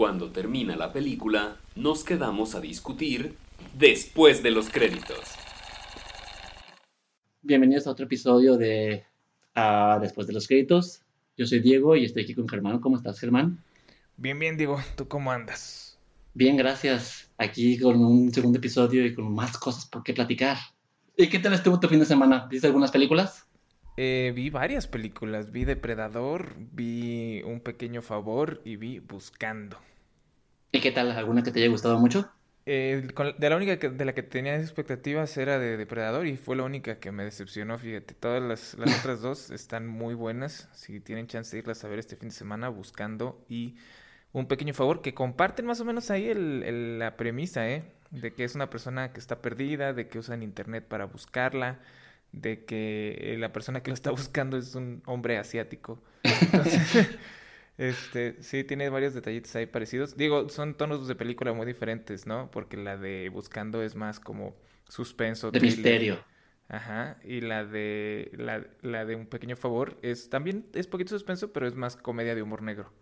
Cuando termina la película, nos quedamos a discutir después de los créditos. Bienvenidos a otro episodio de ah, Después de los créditos. Yo soy Diego y estoy aquí con Germán. ¿Cómo estás, Germán? Bien, bien, Diego. ¿Tú cómo andas? Bien, gracias. Aquí con un segundo episodio y con más cosas por qué platicar. ¿Y qué tal estuvo tu fin de semana? ¿Viste algunas películas? Eh, vi varias películas. Vi Depredador, vi Un Pequeño Favor y vi Buscando. ¿Y qué tal? ¿Alguna que te haya gustado mucho? Eh, de la única que, de la que tenía expectativas era de Depredador y fue la única que me decepcionó, fíjate. Todas las, las otras dos están muy buenas. Si tienen chance de irlas a ver este fin de semana, Buscando y Un Pequeño Favor, que comparten más o menos ahí el, la premisa, ¿eh? De que es una persona que está perdida, de que usan internet para buscarla, de que la persona que lo está buscando es un hombre asiático. Entonces, Este, sí, tiene varios detallitos ahí parecidos. Digo, son tonos de película muy diferentes, ¿no? Porque la de Buscando es más como suspenso. De misterio. Ajá. Y la de la, la, de Un Pequeño Favor es también es poquito suspenso, pero es más comedia de humor negro.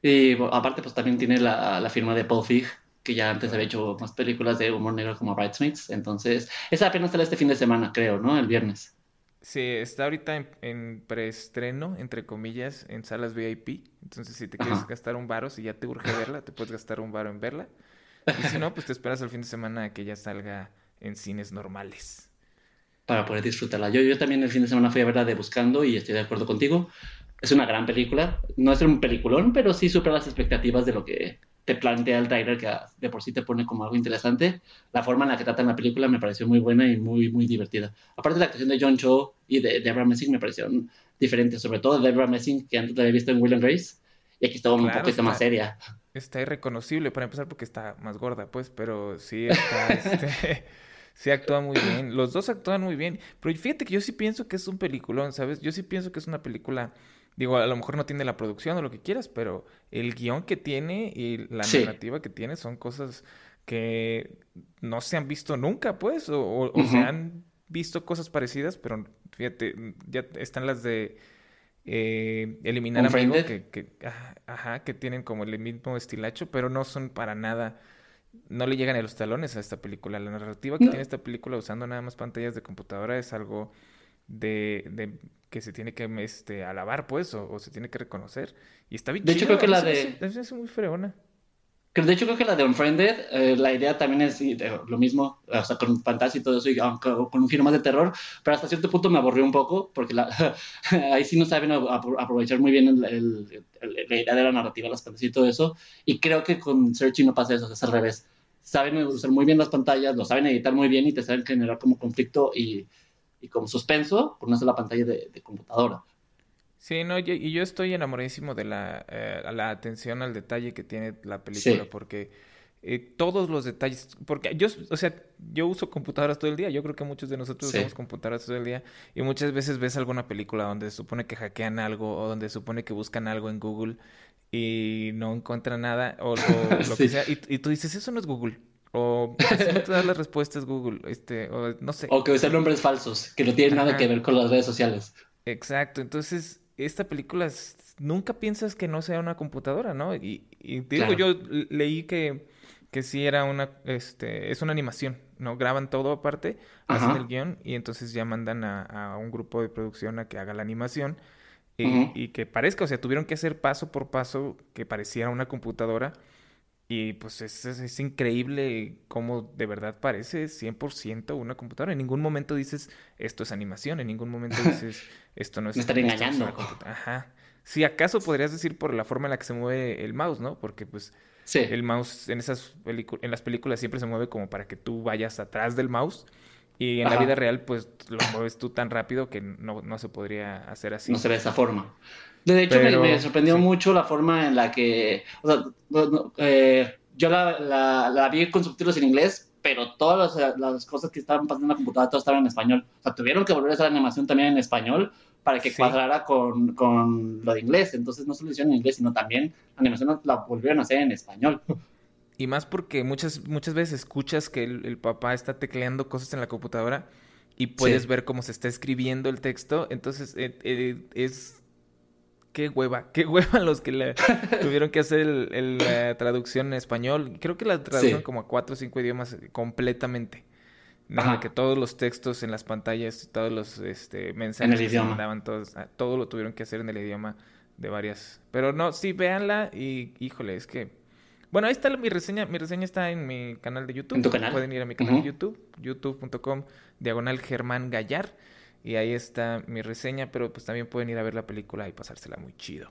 Y aparte, pues también tiene la, la firma de Paul Feig, que ya antes había hecho más películas de humor negro como Bridesmaids. Entonces, esa apenas sale este fin de semana, creo, ¿no? El viernes. Sí, está ahorita en, preestreno, entre comillas, en salas VIP. Entonces, si te quieres gastar un varo, si ya te urge verla, te puedes gastar un varo en verla. Y si no, pues te esperas al fin de semana a que ya salga en cines normales. Para poder disfrutarla. Yo, yo también el fin de semana fui a verla de Buscando y estoy de acuerdo contigo. Es una gran película. No es un peliculón, pero sí supera las expectativas de lo que te plantea el trailer que de por sí te pone como algo interesante. La forma en la que tratan la película me pareció muy buena y muy, muy divertida. Aparte de la actuación de John Cho y de Deborah Messing me parecieron diferentes, sobre todo Deborah Messing, que antes la había visto en Will and Grace, y aquí estaba un poquito más seria. Está irreconocible para empezar porque está más gorda, pues, pero sí está, este, sí actúa muy bien. Los dos actúan muy bien, pero fíjate que yo sí pienso que es un peliculón, ¿sabes? Yo sí pienso que es una película Digo, a lo mejor no tiene la producción o lo que quieras, pero el guion que tiene y la narrativa que tiene son cosas que no se han visto nunca, pues, o, se han visto cosas parecidas, pero fíjate, ya están las de eh, eliminar amigo que, que, ajá, que tienen como el mismo estilacho, pero no son para nada, no le llegan a los talones a esta película. La narrativa que tiene esta película usando nada más pantallas de computadora es algo de, de que se tiene que este, alabar, pues, o, se tiene que reconocer. Y está bien. De hecho, creo que la de. Es, muy freona. De hecho, creo que la de Unfriended, eh, la idea también es lo mismo, o sea, con fantasía y todo eso, y con un giro más de terror, pero hasta cierto punto me aburrió un poco, porque la, ahí sí no saben aprovechar muy bien la idea de la narrativa, las pantallas y todo eso, y creo que con Searching no pasa eso, es al revés. Saben usar muy bien las pantallas, lo saben editar muy bien y te saben generar como conflicto y y como suspenso por una sola pantalla de, computadora. Sí, no, y yo estoy enamoradísimo de la, eh, la atención al detalle que tiene la película, porque eh, todos los detalles, porque yo, o sea, yo uso computadoras todo el día, yo creo que muchos de nosotros usamos computadoras todo el día, y muchas veces ves alguna película donde se supone que hackean algo, o donde se supone que buscan algo en Google y no encuentran nada, o, lo que sea, y, y tú dices, eso no es Google. O no te das las respuestas Google, este, o no sé. O que usan nombres falsos, que no tienen nada que ver con las redes sociales. Exacto, entonces esta película nunca piensas que no sea una computadora, ¿no? Y, digo, yo leí que, que sí era una, este, es una animación, ¿no? Graban todo aparte, hacen el guion y entonces ya mandan a, un grupo de producción a que haga la animación. Y, y, que parezca, o sea, tuvieron que hacer paso por paso que pareciera una computadora y pues es, es, increíble cómo de verdad parece 100% una computadora. En ningún momento dices, esto es animación, en ningún momento dices, esto no es... Me están engañando. Ajá. Si acaso podrías decir por la forma en la que se mueve el mouse, ¿no? Porque pues el mouse en esas en las películas siempre se mueve como para que tú vayas atrás del mouse. Y en la vida real, pues lo mueves tú tan rápido que no, no se podría hacer así. No se ve de esa forma. De hecho, me, sorprendió mucho la forma en la que, o sea, eh, yo la, la, vi con subtítulos en inglés, pero todas las, cosas que estaban pasando en la computadora, todas estaban en español. O sea, tuvieron que volver a hacer animación también en español para que cuadrara con, con, lo de inglés. Entonces, no solo lo hicieron en inglés, sino también la animación la volvieron a hacer en español. Y más porque muchas, muchas veces escuchas que el, papá está tecleando cosas en la computadora y puedes ver cómo se está escribiendo el texto. Entonces, eh, eh, es qué hueva, qué hueva los que le tuvieron que hacer el, la traducción en español. Creo que la tradujeron como a cuatro o cinco idiomas completamente. Nada, que todos los textos en las pantallas, todos los este, mensajes que se mandaban, todos, ah, todo lo tuvieron que hacer en el idioma de varias. Pero no, sí, véanla y híjole, es que. Bueno, ahí está mi reseña. Mi reseña está en mi canal de YouTube. ¿En tu canal? Pueden ir a mi canal de YouTube, youtube.com, diagonal Germán Gallar. Y ahí está mi reseña, pero pues también pueden ir a ver la película y pasársela muy chido.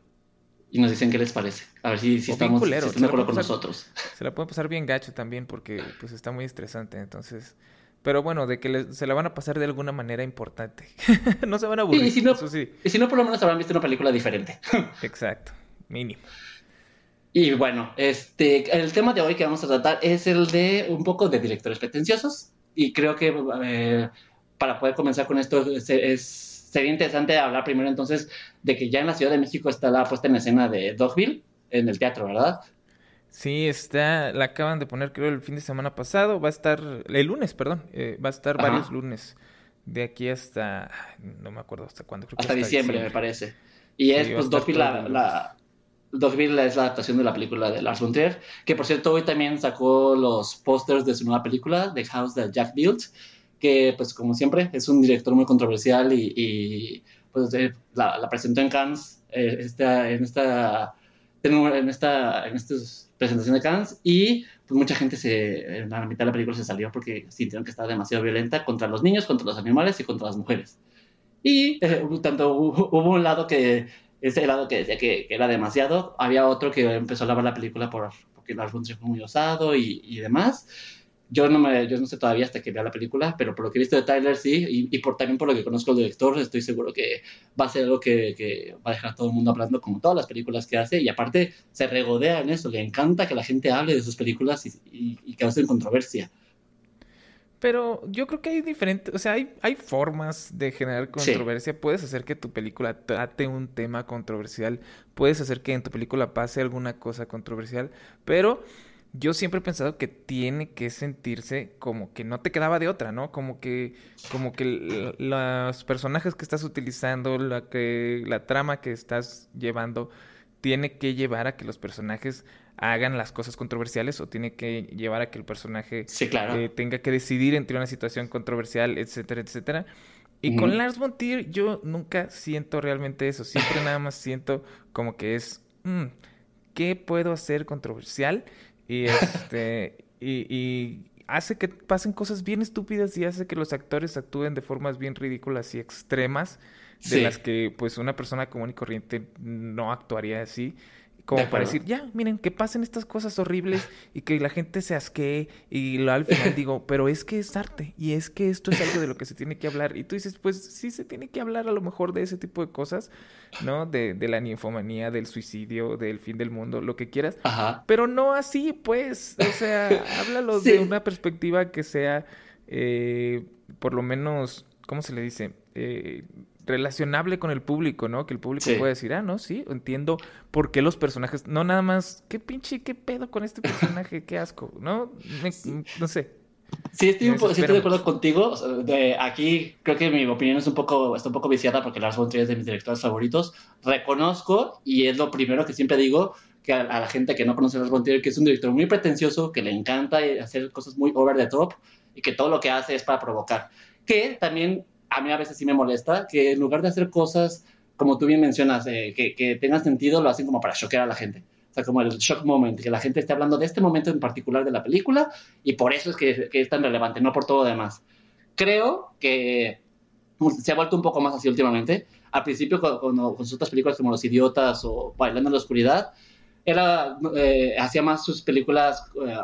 Y nos dicen qué les parece. A ver si, si estamos de acuerdo con nosotros. Se la pueden pasar bien gacho también porque pues está muy estresante. Entonces, pero bueno, de que se la van a pasar de alguna manera importante. no se van a aburrir. y, si no, y si no, por lo menos habrán visto una película diferente. Exacto, mínimo. Y bueno, este, el tema de hoy que vamos a tratar es el de un poco de directores pretenciosos. Y creo que eh, para poder comenzar con esto es, sería interesante hablar primero entonces de que ya en la Ciudad de México está la puesta en escena de Dogville en el teatro, ¿verdad? Sí, está, la acaban de poner creo el fin de semana pasado, va a estar, el lunes, perdón, eh, va a estar varios lunes, de aquí hasta, no me acuerdo hasta cuándo, creo que hasta, diciembre, me parece. Y es, pues, Dogville, la, la, Dogville es la adaptación de la película de Lars von Trier, que por cierto hoy también sacó los pósters de su nueva película, The House That Jack Built, que pues como siempre es un director muy controversial y, pues eh, la, presentó en Cannes eh, esta, en esta en esta en estas presentación de Cannes y pues mucha gente se en la mitad de la película se salió porque sintieron que estaba demasiado violenta contra los niños, contra los animales y contra las mujeres. Y eh, tanto hubo un lado que ese lado que decía que, era demasiado, había otro que empezó a lavar la película por, porque von Trier fue muy osado y, y demás yo no, me, yo no sé todavía hasta que vea la película, pero por lo que he visto de Tyler sí, y, y por, también por lo que conozco al director, estoy seguro que va a ser algo que, que, va a dejar a todo el mundo hablando como todas las películas que hace, y aparte se regodea en eso, le encanta que la gente hable de sus películas y, y, que hacen controversia. Pero yo creo que hay diferentes, o sea, hay, hay formas de generar controversia. Puedes hacer que tu película trate un tema controversial, puedes hacer que en tu película pase alguna cosa controversial, pero yo siempre he pensado que tiene que sentirse como que no te quedaba de otra, ¿no? Como que, como que los personajes que estás utilizando, la que, la trama que estás llevando, tiene que llevar a que los personajes hagan las cosas controversiales o tiene que llevar a que el personaje eh, tenga que decidir entre una situación controversial, etcétera, etcétera. Y con Lars von Trier yo nunca siento realmente eso, siempre nada más siento como que es, mm, ¿qué puedo hacer controversial? Y este. y, hace que pasen cosas bien estúpidas y hace que los actores actúen de formas bien ridículas y extremas de las que pues una persona común y corriente no actuaría así como para decir, ya, miren, que pasen estas cosas horribles y que la gente se asquee y lo, al final digo, pero es que es arte y es que esto es algo de lo que se tiene que hablar. Y tú dices, pues sí se tiene que hablar a lo mejor de ese tipo de cosas, ¿no? De, de la ninfomanía, del suicidio, del fin del mundo, lo que quieras. Ajá. Pero no así, pues, o sea, háblalo de una perspectiva que sea, eh, por lo menos, ¿cómo se le dice? Eh, relacionable con el público, ¿no? Que el público puede decir, ah, no, sí, entiendo por qué los personajes, no nada más, qué pinche, qué pedo con este personaje, qué asco, ¿no? no sé. Sí, estoy, un estoy de acuerdo contigo. De, aquí creo que mi opinión es un poco, está un poco viciada porque Lars von Trier es de mis directores favoritos. Reconozco, y es lo primero que siempre digo, que a, la gente que no conoce a Lars von Trier, que es un director muy pretencioso, que le encanta hacer cosas muy over the top y que todo lo que hace es para provocar. Que también a mí a veces sí me molesta que en lugar de hacer cosas, como tú bien mencionas, eh, que, tengan sentido, lo hacen como para choquear a la gente. O sea, como el shock moment, que la gente esté hablando de este momento en particular de la película y por eso es que, es tan relevante, no por todo demás. Creo que se ha vuelto un poco más así últimamente. Al principio, con, con, otras películas como Los Idiotas o Bailando en la Oscuridad, era, eh, hacía más sus películas eh,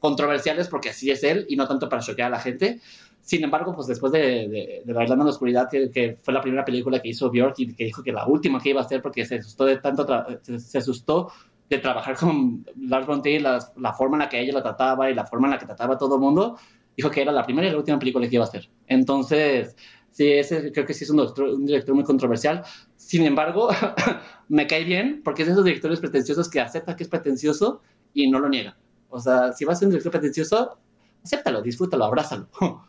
controversiales porque así es él y no tanto para choquear a la gente. Sin embargo, pues después de, de, Bailando en la Oscuridad, que, fue la primera película que hizo Björk y que dijo que la última que iba a hacer porque se asustó de tanto, se, asustó de trabajar con Lars von Trier, la, la, forma en la que ella la trataba y la forma en la que trataba a todo el mundo, dijo que era la primera y la última película que iba a hacer. Entonces, sí, ese creo que sí es un, un director muy controversial. Sin embargo, me cae bien porque es de esos directores pretenciosos que acepta que es pretencioso y no lo niega. O sea, si vas a ser un director pretencioso, acéptalo, disfrútalo, abrázalo.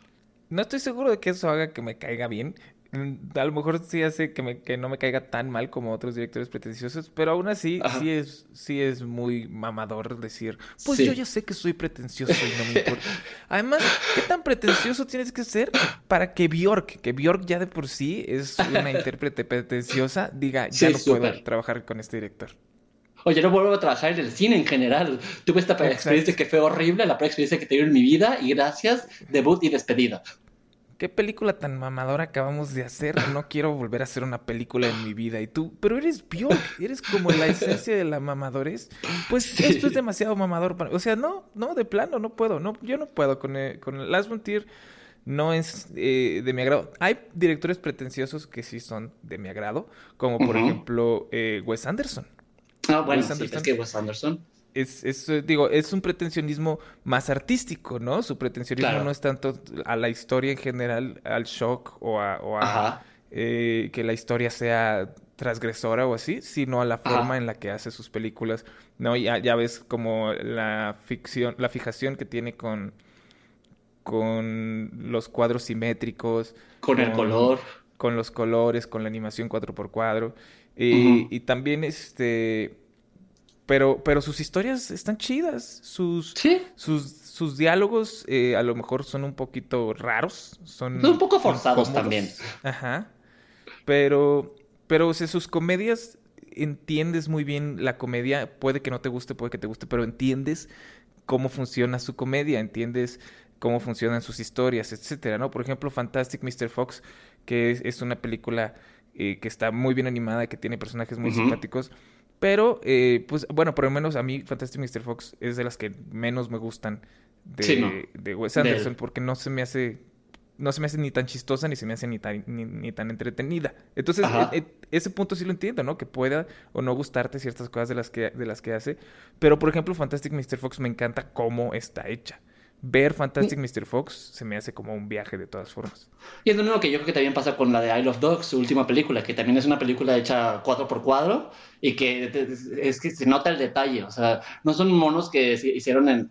No estoy seguro de que eso haga que me caiga bien. Mm, a lo mejor sí hace que, me, que no me caiga tan mal como otros directores pretenciosos, pero aún así sí es, sí es muy mamador decir, pues yo ya sé que soy pretencioso y no me importa. Además, ¿qué tan pretencioso tienes que ser para que Bjork, que Bjork ya de por sí es una intérprete pretenciosa, diga, ya no puedo trabajar con este director? Oye, no vuelvo a trabajar en el cine en general. Tuve esta experiencia que fue horrible, la peor experiencia que tuve en mi vida, y gracias, debut y despedida. ¿Qué película tan mamadora acabamos de hacer? No quiero volver a hacer una película en mi vida. Y tú, pero eres Bjork, eres como la esencia de la mamadores. Pues esto es demasiado mamador para... O sea, no, no, de plano, no puedo. No, yo no puedo con el, eh, con el Last Frontier. No es eh, de mi agrado. Hay directores pretenciosos que sí son de mi agrado, como por ejemplo eh, Wes Anderson. Ah, bueno, sí, es que Wes Anderson es, es, eh, digo, es un pretensionismo más artístico, ¿no? Su pretensionismo no es tanto a la historia en general, al shock o a, eh, que la historia sea transgresora o así, sino a la forma en la que hace sus películas, ¿no? Ya, ya ves como la ficción, la fijación que tiene con, con los cuadros simétricos. Con, el color. Con los colores, con la animación cuadro por cuadro. Y también este pero, pero sus historias están chidas. Sus, sus, sus diálogos eh, a lo mejor son un poquito raros. Son un poco forzados también. Ajá. Pero, pero o sea, sus comedias entiendes muy bien la comedia. Puede que no te guste, puede que te guste, pero entiendes cómo funciona su comedia, entiendes cómo funcionan sus historias, etcétera, ¿no? Por ejemplo, Fantastic Mr. Fox, que es, una película eh, que está muy bien animada, que tiene personajes muy simpáticos pero, eh, pues, bueno, por lo menos a mí Fantastic Mr. Fox es de las que menos me gustan de, de Wes Anderson, porque no se me hace no se me hace ni tan chistosa ni se me hace ni tan, ni, tan entretenida. Entonces, e, e, ese punto sí lo entiendo, ¿no? Que pueda o no gustarte ciertas cosas de las que, de las que hace. Pero, por ejemplo, Fantastic Mr. Fox me encanta cómo está hecha ver Fantastic Mr. Fox se me hace como un viaje de todas formas. Y es lo mismo que yo creo que también pasa con la de Isle of Dogs, su última película, que también es una película hecha cuadro por cuadro y que es que se nota el detalle, o sea, no son monos que se hicieron en,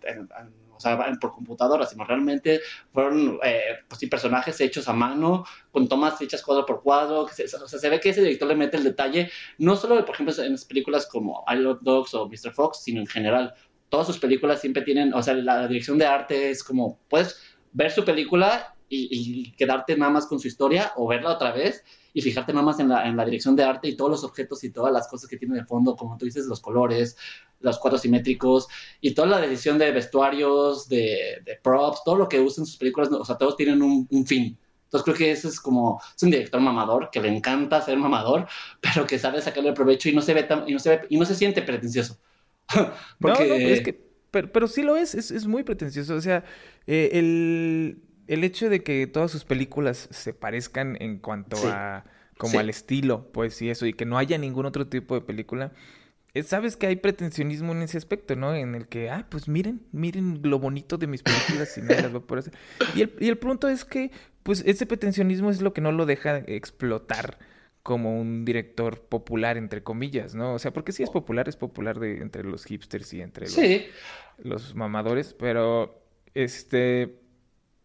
o sea, por computadora, sino realmente fueron eh, pues, sí, personajes hechos a mano, con tomas hechas cuadro por cuadro, o sea, se ve que ese director le mete el detalle, no solo, por ejemplo, en las películas como I Love Dogs o Mr. Fox, sino en general todas sus películas siempre tienen, o sea, la dirección de arte es como, puedes ver su película y, quedarte nada más con su historia o verla otra vez y fijarte nada más en la, en la, dirección de arte y todos los objetos y todas las cosas que tiene de fondo, como tú dices, los colores, los cuadros simétricos y toda la edición de vestuarios, de, de props, todo lo que usan sus películas, o sea, todos tienen un, un fin. Entonces creo que ese es como, es un director mamador, que le encanta ser mamador, pero que sabe sacarle provecho y no se ve tan, y no se ve, y no se siente pretencioso. No, no, es que, pero, sí lo es, es, muy pretencioso. O sea, eh, el, hecho de que todas sus películas se parezcan en cuanto a como al estilo, pues y eso, y que no haya ningún otro tipo de película. Eh, sabes que hay pretensionismo en ese aspecto, ¿no? En el que, ah, pues miren, miren lo bonito de mis películas y nada las voy por hacer. Y el, y el punto es que, pues, ese pretensionismo es lo que no lo deja explotar como un director popular, entre comillas, ¿no? O sea, porque sí es popular, es popular de, entre los hipsters y entre los, mamadores, pero este...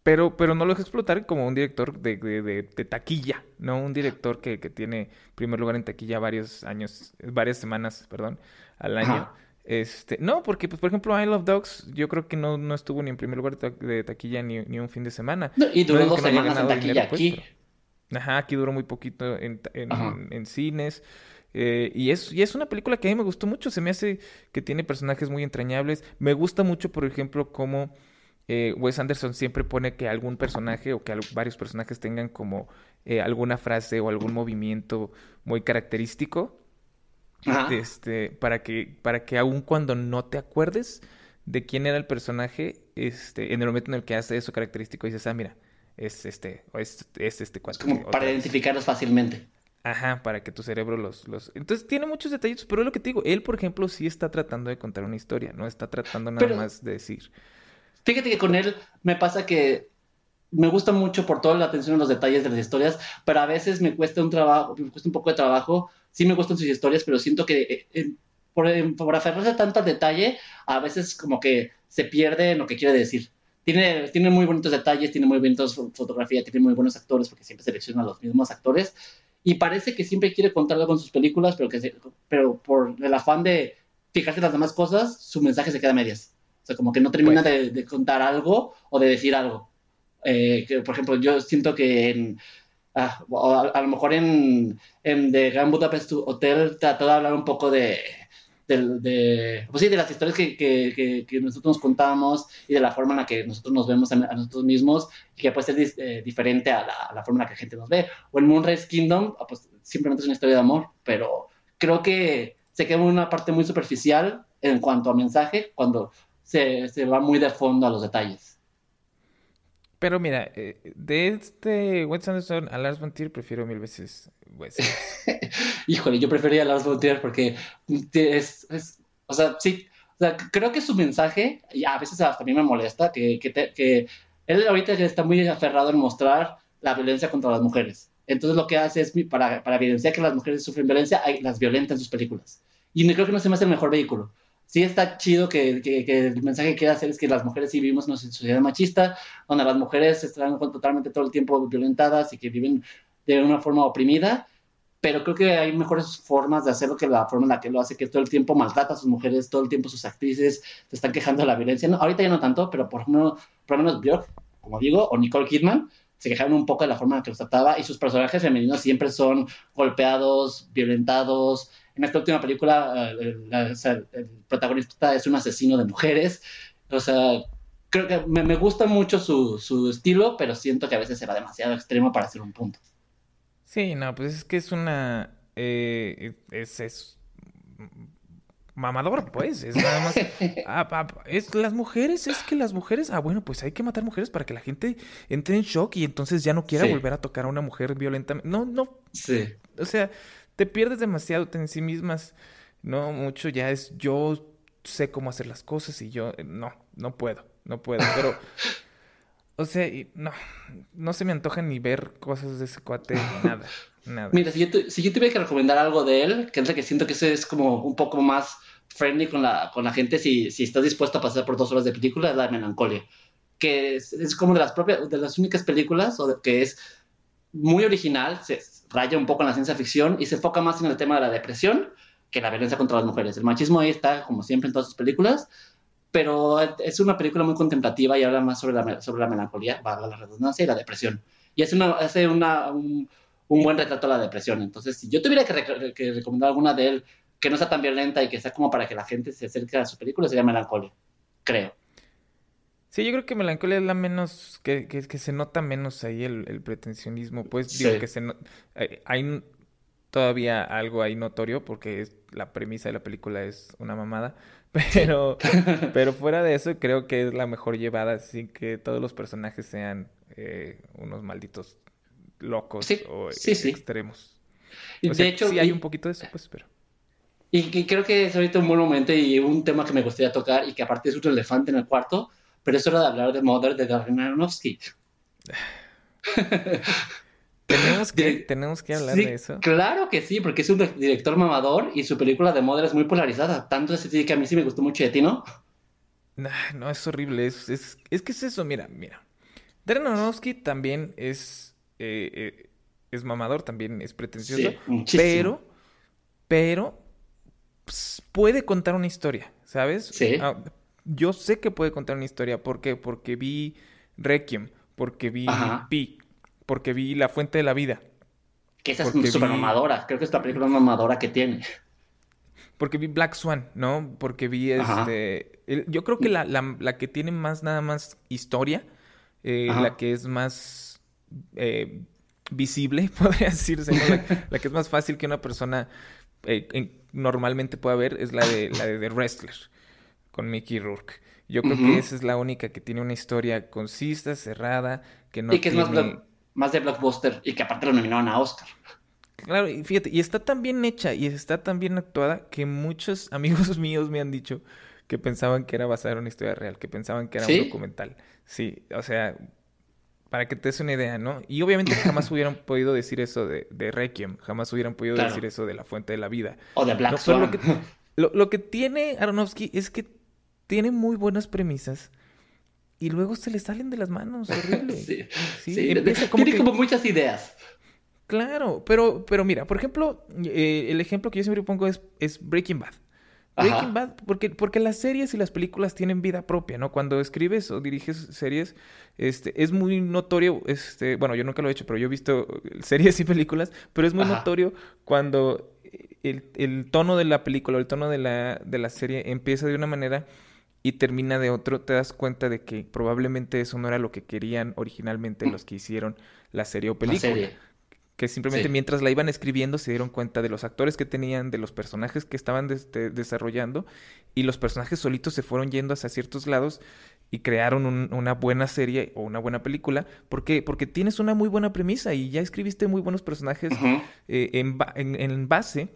Pero, pero no lo deja explotar como un director de, de, taquilla, ¿no? Un director que, que, tiene primer lugar en taquilla varios años, varias semanas, perdón, al año. Este, no, porque, pues, por ejemplo, I Love Dogs, yo creo que no, no estuvo ni en primer lugar de taquilla ni, ni un fin de semana. y duró dos semanas en taquilla pues, aquí. Ajá, aquí duró muy poquito en, en, cines. Eh, y, es, y es una película que a mí me gustó mucho. Se me hace que tiene personajes muy entrañables. Me gusta mucho, por ejemplo, cómo eh, Wes Anderson siempre pone que algún personaje o que varios personajes tengan como eh, alguna frase o algún movimiento muy característico. Este, para que, para que aun cuando no te acuerdes de quién era el personaje, este, en el momento en el que hace eso característico, dices, ah, mira, es este, o es, este cuatro. Como para identificarlos fácilmente. Ajá, para que tu cerebro los, los... Entonces tiene muchos detalles, pero es lo que te digo, él, por ejemplo, sí está tratando de contar una historia, no está tratando nada más de decir. Fíjate que con él me pasa que me gusta mucho por toda la atención a los detalles de las historias, pero a veces me cuesta un trabajo, me cuesta un poco de trabajo, sí me gustan sus historias, pero siento que eh, eh, por, por aferrarse tanto al detalle, a veces como que se pierde en lo que quiere decir. Tiene, tiene muy bonitos detalles, tiene muy bonitos fotografía, tiene muy buenos actores, porque siempre selecciona a los mismos actores. Y parece que siempre quiere contar algo en sus películas, pero, que pero por el afán de fijarse en las demás cosas, su mensaje se queda a medias. O sea, como que no termina pues. de, contar algo o de decir algo. Eh, que, por ejemplo, yo siento que en, ah, a, lo mejor en, en The Grand Budapest Hotel trató de hablar un poco de, de, pues sí, de las historias que, que, que, nosotros nos contamos y de la forma en la que nosotros nos vemos a, nosotros mismos que puede ser eh, diferente a la, forma en la que la gente nos ve. O en Moonrise Kingdom, ah, pues simplemente es una historia de amor, pero creo que se queda una parte muy superficial en cuanto a mensaje cuando se, se va muy de fondo a los detalles. Pero mira, eh, de este Wes Anderson a Lars von Trier prefiero mil veces Wes Híjole, yo prefería a Lars von Trier porque es, es, o sea, sí, o sea, creo que su mensaje, y a veces hasta a mí me molesta, que, que, que él ahorita está muy aferrado en mostrar la violencia contra las mujeres. Entonces lo que hace es, para, para evidenciar que las mujeres sufren violencia, las violenta en sus películas. Y creo que no se me hace el mejor vehículo sí está chido que, el mensaje que quiere hacer es que las mujeres sí vivimos en una sociedad machista, donde las mujeres están totalmente todo el tiempo violentadas y que viven de una forma oprimida, pero creo que hay mejores formas de hacerlo que la forma en la que lo hace, que todo el tiempo maltrata a sus mujeres, todo el tiempo sus actrices se están quejando de la violencia. No, ahorita ya no tanto, pero por, ejemplo, por lo menos Björk, como digo, o Nicole Kidman, se quejaron un poco de la forma en la que los trataba y sus personajes femeninos siempre son golpeados, violentados, en esta última película eh, el, protagonista es un asesino de mujeres. O sea, creo que me, gusta mucho su, su, estilo, pero siento que a veces se va demasiado extremo para hacer un punto. Sí, no, pues es que es una... Eh, es, es mamador, pues. Es nada más. Ah, ah, es las mujeres, es que las mujeres. Ah, bueno, pues hay que matar mujeres para que la gente entre en shock y entonces ya no quiera volver a tocar a una mujer violentamente. No, no. Sí. O sea, te pierdes demasiado en sí mismas, ¿no? Mucho ya es yo sé cómo hacer las cosas y yo no, no puedo, no puedo, pero... O sea, no, no se me antoja ni ver cosas de ese cuate, nada, nada. Mira, si yo, si yo tuviera que recomendar algo de él, que es que siento que ese es como un poco más friendly con la, con la gente, si, si estás dispuesto a pasar por dos horas de película, es La Melancolia, que es, como de las propias, de las únicas películas, o que es muy original, se, raya un poco en la ciencia ficción y se enfoca más en el tema de la depresión que la violencia contra las mujeres. El machismo ahí está, como siempre en todas sus películas, pero es una película muy contemplativa y habla más sobre la, sobre la melancolía, valga la redundancia, y la depresión. Y hace, una, hace una, un, buen retrato de la depresión. Entonces, si yo tuviera que, que, recomendar alguna de él que no sea tan violenta y que sea como para que la gente se acerque a su película, sería Melancolia, creo. Sí, yo creo que Melancolía es la menos, que, que, que se nota menos ahí el, pretensionismo, pues digo que se hay, todavía algo ahí notorio porque es, la premisa de la película es una mamada, pero, pero fuera de eso creo que es la mejor llevada sin que todos los personajes sean eh, unos malditos locos o extremos. de hecho, sí hay un poquito de eso, pues, pero... Y, creo que es ahorita un buen momento y un tema que me gustaría tocar y que aparte es un elefante en el cuarto, pero es hora de hablar de Mother de Darren Aronofsky. ¿Tenemos que, tenemos que hablar de eso. Claro que sí, porque es un director mamador y su película de Mother es muy polarizada. Tanto es así que a mí sí me gustó mucho de ti, ¿no? No, es horrible. Es, es, es, que es eso, mira, mira. Darren Aronofsky también es, eh, eh, es mamador, también es pretencioso. pero, pero pues, puede contar una historia, ¿sabes? Sí. Yo sé que puede contar una historia. ¿Por qué? Porque vi Requiem, porque vi Pi, porque vi La Fuente de la Vida. Que esa es súper mamadora. Creo que esta película es mamadora que tiene. Porque vi Black Swan, ¿no? Porque vi este. yo creo que la, la, que tiene más, nada más historia, eh, la que es más eh, visible, podría decirse, la, que es más fácil que una persona eh, normalmente pueda ver, es la de, la de The Wrestler con Mickey Rourke. Yo creo que esa es la única que tiene una historia concisa, cerrada, que no Y que es más, de blockbuster y que aparte lo nominaron a Oscar. Claro, y fíjate, y está tan bien hecha y está tan bien actuada que muchos amigos míos me han dicho que pensaban que era basada en una historia real, que pensaban que era un documental. Sí, o sea, para que te des una idea, ¿no? Y obviamente jamás hubieran podido decir eso de, de Requiem, jamás hubieran podido decir eso de La Fuente de la Vida. O de Black Swan. Lo que, lo, lo que tiene Aronofsky es que tiene muy buenas premisas, y luego se le salen de las manos, horrible. sí, Sí, sí, empieza como tiene que- como muchas ideas. Claro, pero, pero mira, por ejemplo, eh, el ejemplo que yo siempre pongo es, es Breaking Bad. Ajá. Breaking Bad, porque, porque las series y las películas tienen vida propia, ¿no? Cuando escribes o diriges series, este, es muy notorio, este, bueno, yo nunca lo he hecho, pero yo he visto series y películas, pero es muy Ajá. notorio cuando el, el tono de la película o el tono de la, de la serie empieza de una manera y termina de otro, te das cuenta de que probablemente eso no era lo que querían originalmente los que hicieron la serie o La película serie. que simplemente Sí. mientras la iban escribiendo se dieron cuenta de los actores que tenían, de los personajes que estaban des- de- desarrollando y los personajes solitos se fueron yendo hacia ciertos lados y crearon un- una buena serie o una buena película. ¿Por qué? Porque tienes una muy buena premisa y ya escribiste muy buenos personajes eh, en, en- en base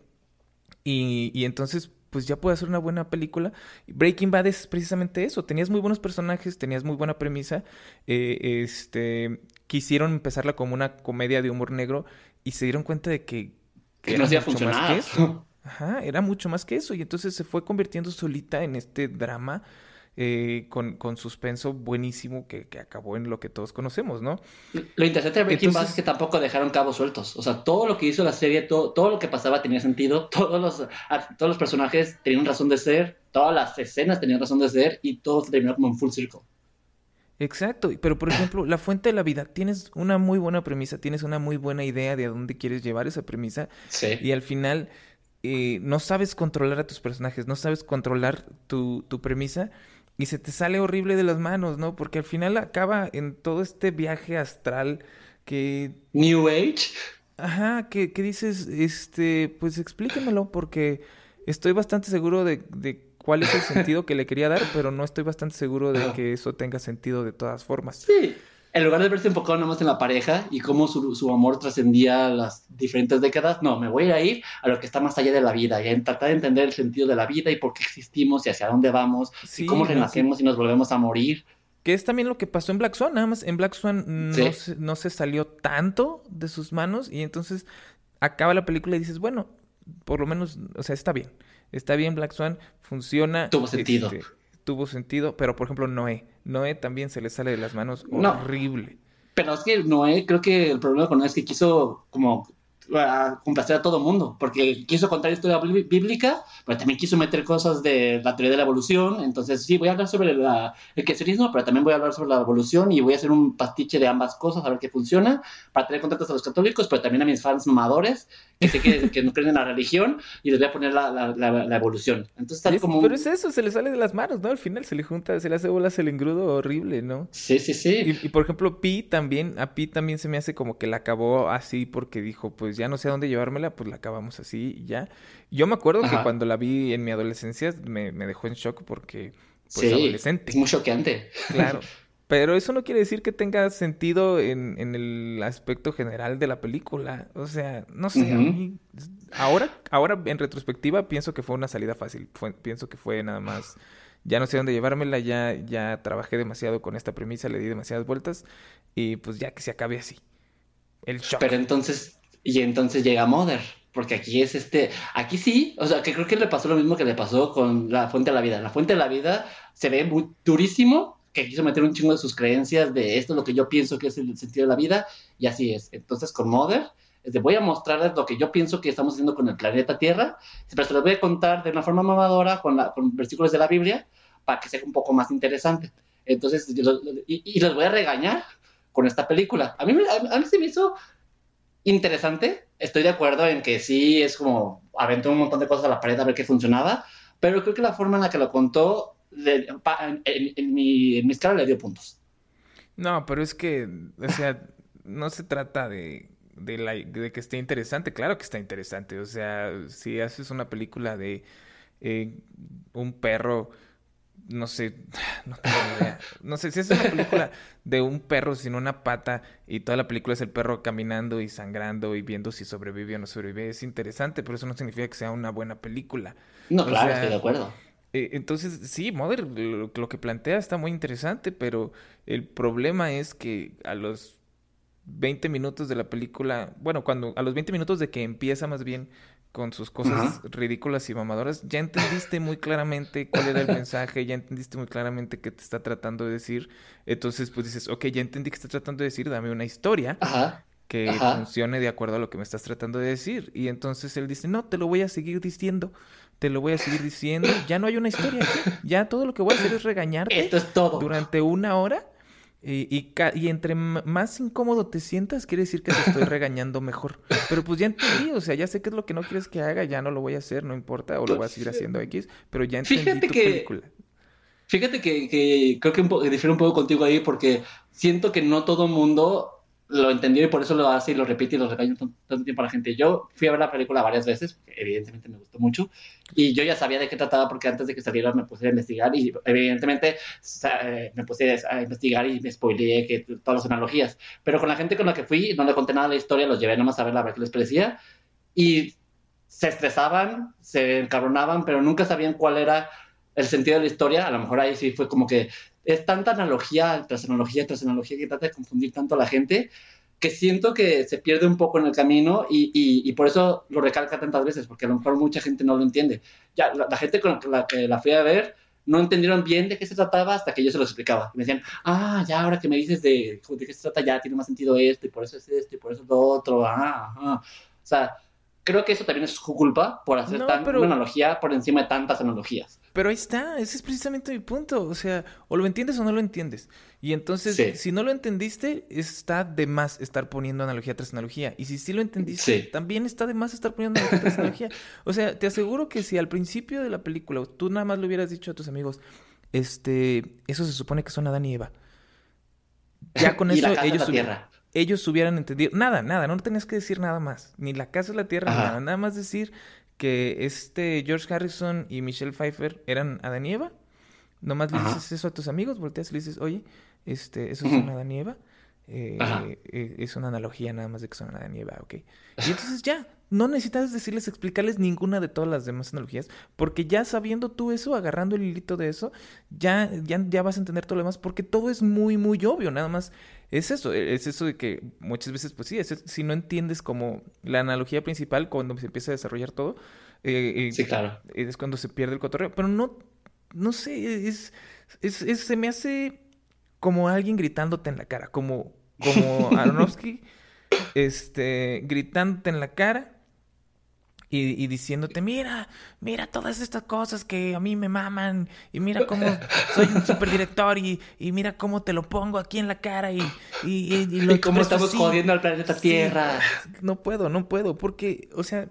y, y entonces pues ya puede hacer una buena película. Breaking Bad es precisamente eso. Tenías muy buenos personajes, tenías muy buena premisa. eh, este, quisieron empezarla como una comedia de humor negro y se dieron cuenta de que, Que no hacía funcionar. que eso. Ajá, era mucho más que eso. Y entonces se fue convirtiendo solita en este drama eh, con, con suspenso buenísimo que, que acabó en lo que todos conocemos, ¿no? Lo interesante de Breaking Bad es que tampoco dejaron cabos sueltos. O sea, todo lo que hizo la serie, todo, todo lo que pasaba tenía sentido. Todos los, todos los personajes tenían razón de ser. Todas las escenas tenían razón de ser. Y todo se terminó como en full circle. Exacto, pero por ejemplo, La Fuente de la Vida, tienes una muy buena premisa, tienes una muy buena idea de a dónde quieres llevar esa premisa Sí. y al final eh, no sabes controlar a tus personajes, no sabes controlar tu, tu premisa y se te sale horrible de las manos, ¿no? Porque al final acaba en todo este viaje astral que, New Age. ajá, que, que dices, este, pues explíquemelo porque estoy bastante seguro de, de cuál es el sentido que le quería dar, pero no estoy bastante seguro de que eso tenga sentido de todas formas. Sí. En lugar de verse enfocado nada más en la pareja y cómo su, su amor trascendía las diferentes décadas, no, me voy a ir a lo que está más allá de la vida y a tratar de entender el sentido de la vida y por qué existimos y hacia dónde vamos Sí, y cómo ¿no? Que- renacemos y nos volvemos a morir. Que es también lo que pasó en Black Swan, nada más en Black Swan no, Sí. se, no se salió tanto de sus manos y entonces acaba la película y dices, bueno, por lo menos, o sea, está bien, está bien Black Swan, funciona. Tuvo sentido. este, tuvo sentido, pero por ejemplo Noé, Noé también se le sale de las manos No. horrible. Pero es que Noé, creo que el problema con Noé es que quiso como a complacer a todo mundo, porque quiso contar historia bí- bíblica, pero también quiso meter cosas de la teoría de la evolución, entonces sí, voy a hablar sobre la- el cristianismo, pero también voy a hablar sobre la evolución y voy a hacer un pastiche de ambas cosas, a ver qué funciona, para tener contactos a los católicos, pero también a mis fans mamadores, que sé que, que no creen en la religión, y les voy a poner la, la- la- la evolución. Entonces tal Es- como... Pero es eso, se le sale de las manos, ¿no? Al final se le junta, se le hace bolas el engrudo horrible, ¿no? Sí, sí, sí. Y, y, por ejemplo, Pi también, a Pi también se me hace como que la acabó así porque dijo, pues ya no sé a dónde llevármela, pues la acabamos así y ya. Yo me acuerdo que cuando la vi en mi adolescencia me, me dejó en shock porque, pues sí, adolescente, es muy choqueante. claro. Pero eso no quiere decir que tenga sentido en, en el aspecto general de la película. O sea, no sé, a mí... Ahora, ahora en retrospectiva pienso que fue una salida fácil. Fue- pienso que fue nada más... Ya no sé dónde llevármela, ya, ya trabajé demasiado con esta premisa, le di demasiadas vueltas y pues ya que se acabe así. El shock. Pero entonces, y entonces llega Mother, porque aquí es este, aquí sí, o sea, que creo que le pasó lo mismo que le pasó con la Fuente de la Vida. La Fuente de la Vida se ve muy durísimo, que quiso meter un chingo de sus creencias, de esto es lo que yo pienso que es el sentido de la vida, y así es. Entonces con Mother, es de, voy a mostrarles lo que yo pienso que estamos haciendo con el planeta Tierra, pero se los voy a contar de una forma mamadora, con, la- con versículos de la Biblia, para que sea un poco más interesante. Entonces, yo y, y los voy a regañar con esta película. A mí, a, a mí se me hizo interesante. Estoy de acuerdo en que sí es como aventó un montón de cosas a la pared a ver qué funcionaba, pero creo que la forma en la que lo contó, en, en- en mi, en escala le dio puntos. No, pero es que, o sea, no se trata de, de que esté interesante. Claro que está interesante. O sea, si haces una película de eh, un perro, no sé, no tengo ni idea. No sé, si haces una película de un perro sin una pata y toda la película es el perro caminando y sangrando y viendo si sobrevive o no sobrevive, es interesante, pero eso no significa que sea una buena película. No, O claro, sea, estoy de acuerdo. Eh, entonces, sí, Mother, lo, lo que plantea está muy interesante, pero el problema es que a los 20 minutos de la película, bueno, cuando a los 20 minutos de que empieza más bien, con sus cosas ridículas y mamadoras, ya entendiste muy claramente cuál era el mensaje, ya entendiste muy claramente qué te está tratando de decir. Entonces, pues dices, ok, ya entendí que está tratando de decir, dame una historia que funcione de acuerdo a lo que me estás tratando de decir. Y entonces él dice, no, te lo voy a seguir diciendo, te lo voy a seguir diciendo. Ya no hay una historia aquí, ya todo lo que voy a hacer es regañarte Esto es todo. durante una hora y, y, entre más incómodo te sientas, quiere decir que te estoy regañando mejor. Pero pues ya entendí, o sea, ya sé qué es lo que no quieres que haga, ya no lo voy a hacer, no importa, o lo voy a seguir haciendo X, pero ya entendí fíjate tu que, película. Fíjate que, que creo que un difiere un poco contigo ahí porque siento que no todo mundo lo entendió y por eso lo hace y lo repite y lo regaña tanto, tiempo a la gente. Yo fui a ver la película varias veces, evidentemente me gustó mucho, y yo ya sabía de qué trataba porque antes de que saliera me puse a investigar y evidentemente me puse a investigar y me spoileé que, todas las analogías. Pero con la gente con la que fui no le conté nada de la historia, los llevé nomás a ver la ver qué les parecía y se estresaban, se encabronaban, pero nunca sabían cuál era el sentido de la historia. A lo mejor ahí sí fue como que es tanta analogía tras analogía tras analogía que trata de confundir tanto a la gente que siento que se pierde un poco en el camino y, y, por eso lo recalca tantas veces, porque a lo mejor mucha gente no lo entiende. Ya, la, gente con la que la fui a ver no entendieron bien de qué se trataba hasta que yo se lo explicaba. Me decían, ah, ya ahora que me dices de, de qué se trata, ya tiene más sentido esto, y por eso es esto, y por eso es lo otro. Ah, ah. O sea, creo que eso también es su culpa por hacer tan, una analogía por encima de tantas analogías. Pero ahí está, ese es precisamente mi punto. O sea, o lo entiendes o no lo entiendes. Y entonces, si no lo entendiste, está de más estar poniendo analogía tras analogía. Y si sí lo entendiste, también está de más estar poniendo analogía tras analogía. O sea, te aseguro que si al principio de la película tú nada más le hubieras dicho a tus amigos, este, eso se supone que son Adán y Eva. Ya con eso ellos ellos hubieran entendido. Nada, nada, no tenías que decir nada más. Ni la casa es la tierra, nada. Nada más decir que este George Harrison y Michelle Pfeiffer eran Adán y Eva. Nomás le dices eso a tus amigos, volteas y le dices, oye, este, eso es una Adán y Eva. Eh, eh, es una analogía nada más de que son Adán y Eva, ok. Y entonces ya, no necesitas decirles, explicarles ninguna de todas las demás analogías, porque ya sabiendo tú eso, agarrando el hilito de eso, ya, ya, ya vas a entender todo lo demás, porque todo es muy, muy obvio, nada más es eso, e, es eso de que muchas veces, pues sí, si no entiendes como la analogía principal cuando se empieza a desarrollar todo, eh, eh, sí, claro. es cuando se pierde el cotorreo, pero no, no sé, es, es, se me hace como alguien gritándote en la cara, como, como Aronofsky, este, gritándote en la cara y, diciéndote, mira, mira todas estas cosas que a mí me maman y mira cómo soy un superdirector y, y mira cómo te lo pongo aquí en la cara y, y, y, lo cómo estamos jodiendo al planeta Tierra. No puedo, no puedo, porque, o sea,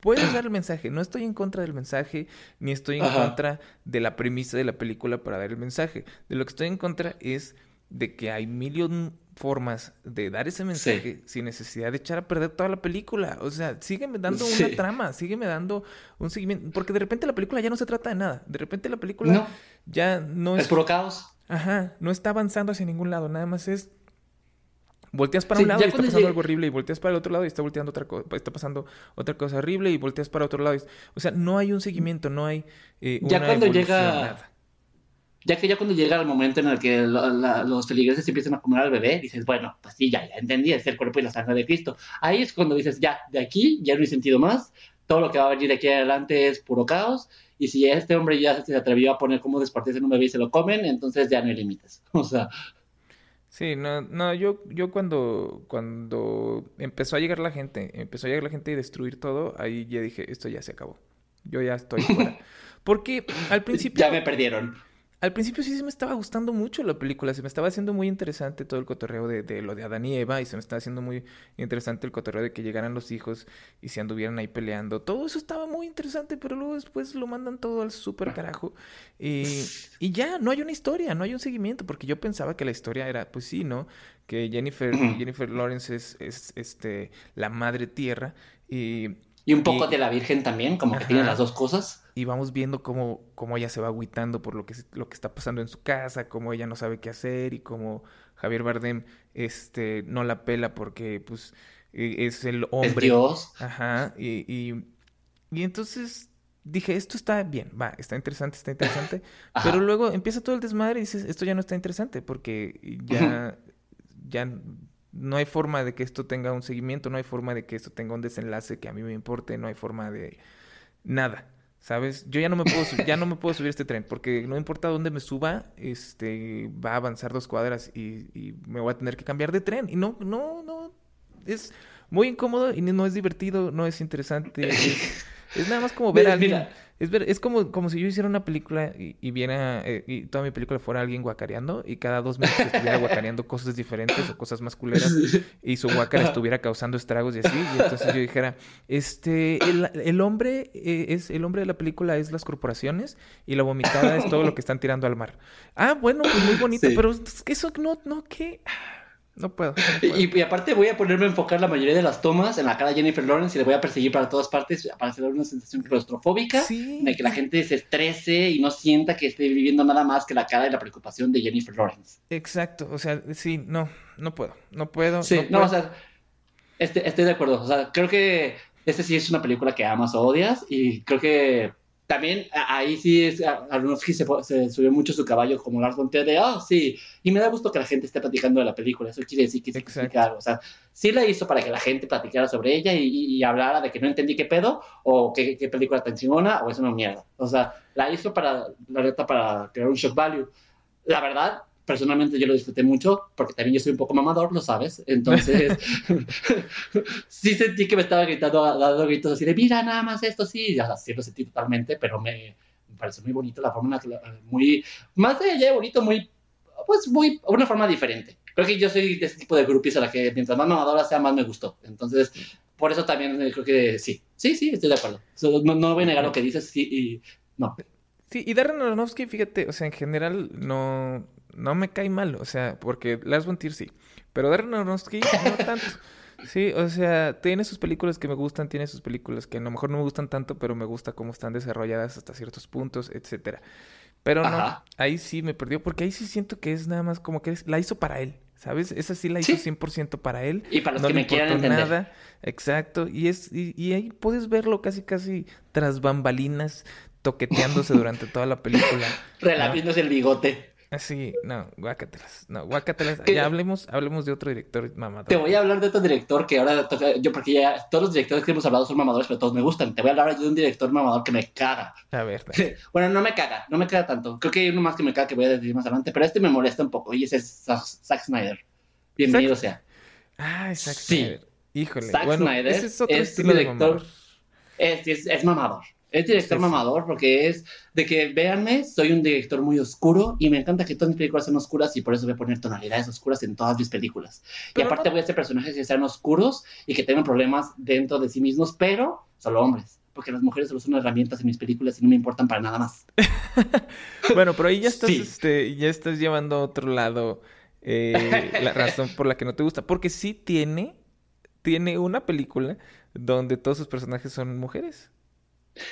puedes dar el mensaje. No estoy en contra del mensaje, ni estoy en contra de la premisa de la película para dar el mensaje. De lo que estoy en contra es de que hay millón formas de dar ese mensaje sin necesidad de echar a perder toda la película. O sea, sígueme dando una trama, sígueme dando un seguimiento. Porque de repente la película ya no se trata de nada. De repente la película ya no es. Es puro caos. Ajá, no está avanzando hacia ningún lado. Nada más es. Volteas para un lado y está pasando algo horrible, y volteas para el otro lado y está volteando otra cosa, está pasando otra cosa horrible, y volteas para otro lado. o sea, no hay un seguimiento, no hay eh, ya cuando llega ya que ya cuando llega el momento en el que los feligreses empiezan a comer al bebé, dices, bueno, pues sí, ya, ya entendí, es el cuerpo y la sangre de Cristo. Ahí es cuando dices, ya, de aquí ya no hay sentido más, todo lo que va a venir de aquí adelante es puro caos, y si este hombre ya se atrevió a poner cómo despartirse en un bebé y se lo comen, entonces ya no hay límites. O sea... Sí, no, no, yo, yo cuando, cuando empezó a llegar la gente, empezó a llegar la gente y destruir todo, ahí ya dije, esto ya se acabó. Yo ya estoy fuera. Porque al principio... ya me perdieron al principio sí se me estaba gustando mucho la película, se me estaba haciendo muy interesante todo el cotorreo de, lo de Adán y Eva y se me estaba haciendo muy interesante el cotorreo de que llegaran los hijos y se anduvieran ahí peleando. Todo eso estaba muy interesante, pero luego después lo mandan todo al súper carajo y, y, ya, no hay una historia, no hay un seguimiento, porque yo pensaba que la historia era, pues sí, ¿no? Que Jennifer, Jennifer Lawrence es, es este, la madre tierra y y un poco de la Virgen también, como que tiene las dos cosas. Y vamos viendo cómo, cómo ella se va agüitando por lo que, lo que está pasando en su casa, cómo ella no sabe qué hacer y cómo Javier Bardem este, no la pela porque pues e, es el hombre. Dios. Ajá. Y, y, y, entonces dije, esto está bien, va, está interesante, está interesante. pero luego empieza todo el desmadre y dices, esto ya no está interesante porque ya, ya no hay forma de que esto tenga un seguimiento, no hay forma de que esto tenga un desenlace que a mí me importe, no hay forma de nada. ¿Sabes? Yo ya no me puedo ya no me puedo subir este tren porque no importa dónde me suba, este va a avanzar dos cuadras y, y me voy a tener que cambiar de tren y no no no es muy incómodo y no es divertido, no es interesante, es, nada más como ver a alguien es, ver, es como, como si yo hiciera una película y, y viera, eh, y toda mi película fuera alguien guacareando y cada dos minutos estuviera guacareando cosas diferentes o cosas más culeras y su guacara estuviera causando estragos y así. Y entonces yo dijera, este, el, el hombre eh, es, el hombre de la película es las corporaciones y la vomitada es todo lo que están tirando al mar. Ah, bueno, pues muy bonito, pero eso no, no, ¿qué? No puedo. Y, aparte voy a ponerme a enfocar la mayoría de las tomas en la cara de Jennifer Lawrence y le voy a perseguir para todas partes para hacer una sensación claustrofóbica, de que la gente se estrese y no sienta que esté viviendo nada más que la cara y la preocupación de Jennifer Lawrence. Exacto, o sea, sí, no, no puedo, no puedo. Sí, no, o sea, este, estoy de acuerdo, o sea, creo que este sí es una película que amas o odias y creo que también ahí sí es, Aronofsky se, se, subió mucho su caballo como Lars von de, oh, sí, y me da gusto que la gente esté platicando de la película, eso quiere decir que algo, o sea, sí la hizo para que la gente platicara sobre ella y, hablara de que no entendí qué pedo, o qué, qué película tan chingona, o es una mierda, o sea, la hizo para, la neta, para crear un shock value. La verdad, personalmente yo lo disfruté mucho, porque también yo soy un poco mamador, lo sabes. Entonces, sí sentí que me estaba gritando, dando gritos así de, mira, nada más esto, sí, ya sí lo sentí totalmente, pero me, me pareció muy bonito la forma, muy, más de allá bonito, muy, pues muy, una forma diferente. Creo que yo soy de ese tipo de grupos a la que mientras más mamadora sea, más me gustó. Entonces, por eso también creo que sí, sí, sí, estoy de acuerdo. No, no voy a negar lo que dices, sí, y no. Sí, y Darren Aronofsky, fíjate, o sea, en general no no me cae mal, o sea, porque Lars von Trier sí, pero Darren Aronofsky no tanto. Sí, o sea, tiene sus películas que me gustan, tiene sus películas que a lo mejor no me gustan tanto, pero me gusta cómo están desarrolladas hasta ciertos puntos, etcétera. Pero no, ahí sí me perdió, porque ahí sí siento que es nada más como que la hizo para él, ¿sabes? Esa sí la hizo 100% para él. Y para los que me quieran entender. nada. Exacto, y, es, y ahí puedes verlo casi, casi tras bambalinas, toqueteándose durante toda la película. Relamiéndose el bigote. Sí, no, guácatelas. No, guácatelas. Ya hablemos, hablemos de otro director mamador. Te voy a hablar de otro director que ahora. Yo, porque ya todos los directores que hemos hablado son mamadores, pero todos me gustan. Te voy a hablar de un director mamador que me caga. A ver. bueno, no me caga, no me caga tanto. Creo que hay uno más que me caga que voy a decir más adelante, pero este me molesta un poco y ese es Zack Snyder. Bienvenido sea. Ah, Zack Snyder. Híjole. Zack Snyder ese es otro estilo director. Es, es, es mamador. Es director mamador porque es de que, véanme, soy un director muy oscuro y me encanta que todas mis películas sean oscuras y por eso voy a poner tonalidades oscuras en todas mis películas. y aparte voy a hacer personajes que sean oscuros y que tengan problemas dentro de sí mismos, pero solo hombres. Porque las mujeres solo son herramientas en mis películas y no me importan para nada más. bueno, pero ahí ya estás, este, ya estás llevando a otro lado eh, la razón por la que no te gusta. Porque sí tiene, tiene una película donde todos sus personajes son mujeres.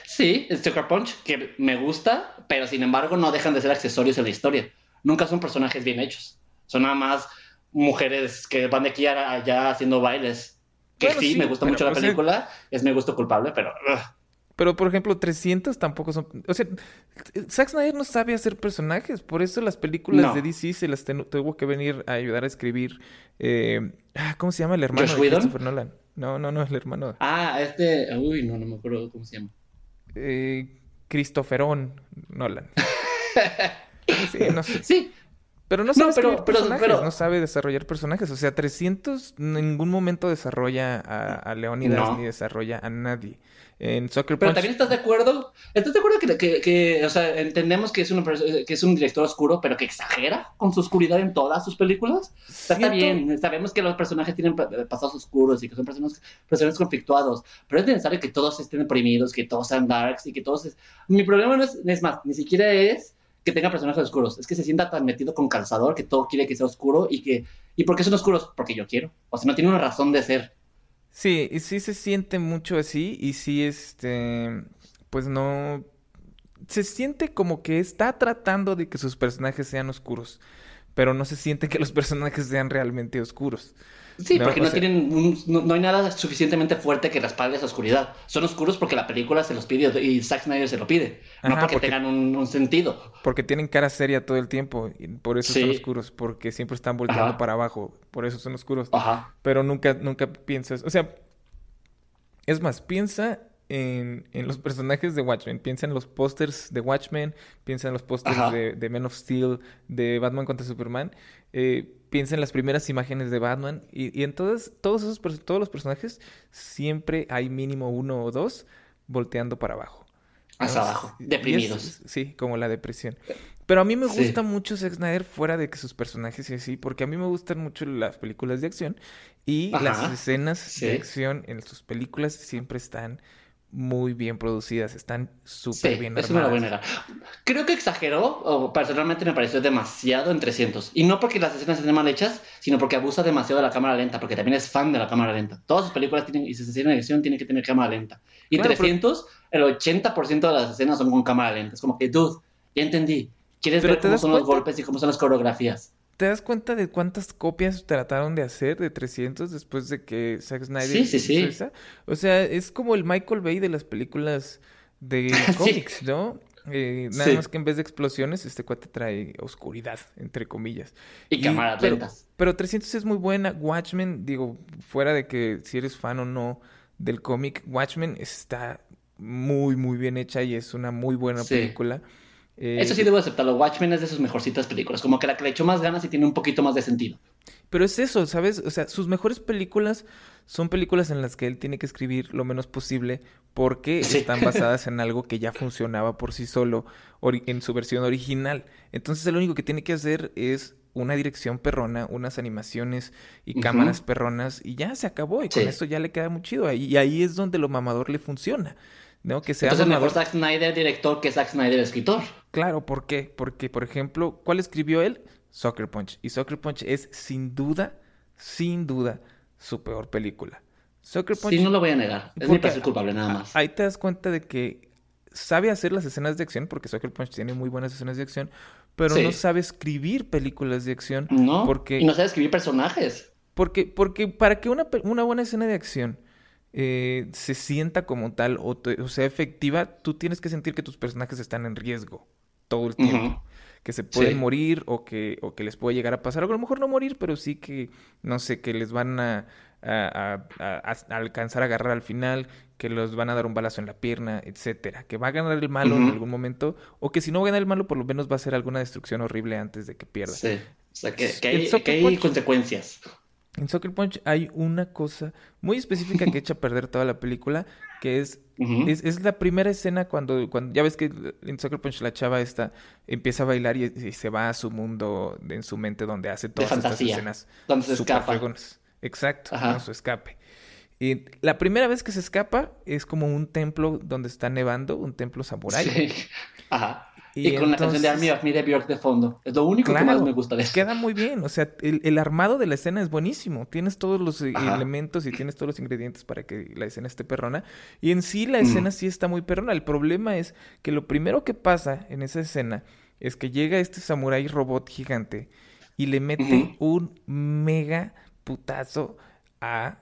Sí, Sucker Punch, que me gusta, pero sin embargo no dejan de ser accesorios en la historia. Nunca son personajes bien hechos. Son nada más mujeres que van de aquí a allá haciendo bailes. Que sí, me gusta mucho la pues, película, es mi gusto culpable, pero... Pero, por ejemplo, 300 tampoco son... O sea, Zack Snyder no sabe hacer personajes. Por eso las películas de DC se las tuvo que venir a ayudar a escribir... Eh... Ah, ¿Cómo se llama el hermano de Christopher Nolan? No, no, no, el hermano. Ah, este... Uy, no, no me acuerdo cómo se llama eh, Cristoferón Nolan. sí, no sé. Sí. Pero no sabe pero, personajes, no sabe desarrollar personajes. O sea, 300 en ningún momento desarrolla a, Leonidas ni desarrolla a nadie en Soccer Pero también estás de acuerdo, ¿estás de acuerdo que, que, o sea, entendemos que es, que es un director oscuro, pero que exagera con su oscuridad en todas sus películas? está bien, sabemos que los personajes tienen pasados oscuros y que son personas, personajes conflictuados, pero es necesario que todos estén deprimidos, que todos sean darks y que todos... Mi problema no es, es más, ni siquiera es que tenga personajes oscuros, es que se sienta tan metido con calzador que todo quiere que sea oscuro y que... ¿Y por qué son oscuros? Porque yo quiero. O sea, no tiene una razón de ser. Sí, y sí se siente mucho así y sí, este, pues no, se siente como que está tratando de que sus personajes sean oscuros, pero no se siente que los personajes sean realmente oscuros. Sí, porque no tienen no, hay nada suficientemente fuerte que respalde esa oscuridad. Son oscuros porque la película se los pide y Zack Snyder se lo pide, no porque, tengan un, sentido. Porque tienen cara seria todo el tiempo y por eso son oscuros, porque siempre están volteando para abajo, por eso son oscuros. Ajá. Pero nunca nunca piensas, o sea, es más, piensa en, los personajes de Watchmen. Piensa en los pósters de Watchmen, piensa en los pósters de, de, Man of Steel, de Batman contra Superman. Eh, piensa en las primeras imágenes de Batman. Y, en todos, todos, esos, todos los personajes siempre hay mínimo uno o dos volteando para abajo. Hasta abajo, deprimidos. sí, como la depresión. Pero a mí me gusta mucho Zack Snyder fuera de que sus personajes y así, porque a mí me gustan mucho las películas de acción y las escenas de acción en sus películas siempre están muy bien producidas, están súper bien armadas. Creo que exageró, o personalmente me pareció demasiado en 300. Y no porque las escenas estén mal hechas, sino porque abusa demasiado de la cámara lenta, porque también es fan de la cámara lenta. Todas sus películas tienen, y si se hacen en edición, tienen que tener cámara lenta. Y en 300, el 80% de las escenas son con cámara lenta. Es como que, dude, ya entendí. ¿Quieres ver cómo son los golpes y cómo son las coreografías? ¿Te das cuenta de cuántas copias trataron de hacer de 300 después de que Zack Snyder sí, sí, sí. O sea, es como el Michael Bay de las películas de cómics, ¿no? Eh, nada más que en vez de explosiones, este cuate trae oscuridad, entre comillas. Y, cámaras pero, Pero 300 es muy buena. Watchmen, digo, fuera de que si eres fan o no del cómic, Watchmen está muy, muy bien hecha y es una muy buena película. Eso sí debo aceptarlo. Watchmen es de sus mejorcitas películas. Como que la que le echó más ganas y tiene un poquito más de sentido. Pero es eso, ¿sabes? O sea, sus mejores películas son películas en las que él tiene que escribir lo menos posible porque están basadas en algo que ya funcionaba por sí solo en su versión original. Entonces, lo único que tiene que hacer es una dirección perrona, unas animaciones y cámaras perronas y ya se acabó. Y con eso ya le queda muy chido. Y ahí es donde lo mamador le funciona. ¿no? Que sea Entonces mejor Zack Snyder director que Zack Snyder escritor. Claro, ¿por qué? Porque, por ejemplo, ¿cuál escribió él? Soccer Punch. Y Soccer Punch es sin duda, sin duda, su peor película. Soccer Punch. Sí, no lo voy a negar. Es mi culpable, nada más. Ahí te das cuenta de que sabe hacer las escenas de acción, porque Soccer Punch tiene muy buenas escenas de acción, pero no sabe escribir películas de acción. No. Porque... Y no sabe escribir personajes. Porque, porque para que una, una buena escena de acción eh, se sienta como tal o, sea efectiva, tú tienes que sentir que tus personajes están en riesgo todo el tiempo. Que se pueden morir o que, o que les puede llegar a pasar. O a lo mejor no morir, pero sí que, no sé, que les van a, a, alcanzar a agarrar al final, que los van a dar un balazo en la pierna, etcétera. Que va a ganar el malo en algún momento. O que si no gana el malo, por lo menos va a ser alguna destrucción horrible antes de que pierda. Sí. O sea, que, hay, que hay consecuencias. En Soccer Punch hay una cosa muy específica que echa a perder toda la película, que es, es, la primera escena cuando, cuando, ya ves que en Soccer Punch la chava esta empieza a bailar y, se va a su mundo en su mente donde hace todas estas escenas. Donde se escapa. Exacto, su escape. Y la primera vez que se escapa es como un templo donde está nevando, un templo samurái. Sí. Ajá. Y, con la canción de Army of Me de Björk de fondo. Es lo único que más me gusta de eso. Queda muy bien. O sea, el, armado de la escena es buenísimo. Tienes todos los eh, elementos y tienes todos los ingredientes para que la escena esté perrona. Y en sí la escena sí está muy perrona. El problema es que lo primero que pasa en esa escena es que llega este samurái robot gigante y le mete un mega putazo a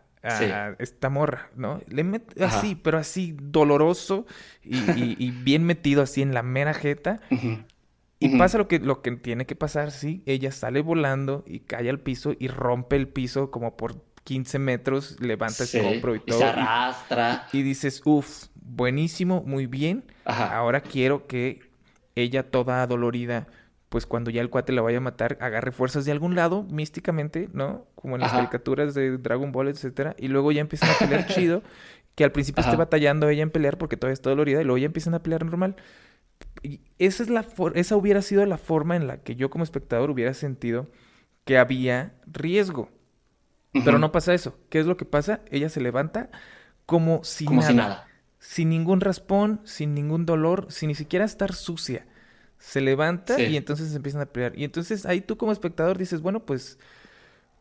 esta morra, ¿no? Le mete así, pero así doloroso y, bien metido así en la mera jeta. Y pasa lo que, lo que tiene que pasar, sí. Ella sale volando y cae al piso y rompe el piso como por 15 metros, levanta ese hombro y todo. se arrastra. Y, dices, uff, buenísimo, muy bien. Ahora quiero que ella toda dolorida pues cuando ya el cuate la vaya a matar, agarre fuerzas de algún lado, místicamente, ¿no? Como en las caricaturas de Dragon Ball, etcétera, y luego ya empiezan a pelear chido, que al principio esté batallando ella en pelear porque todavía está dolorida, y luego ya empiezan a pelear normal. Y esa, es la esa hubiera sido la forma en la que yo como espectador hubiera sentido que había riesgo. Pero no pasa eso. ¿Qué es lo que pasa? Ella se levanta como, como Si nada. Sin ningún raspón, sin ningún dolor, sin ni siquiera estar sucia se levanta y entonces empiezan a pelear. Y entonces ahí tú como espectador dices, bueno, pues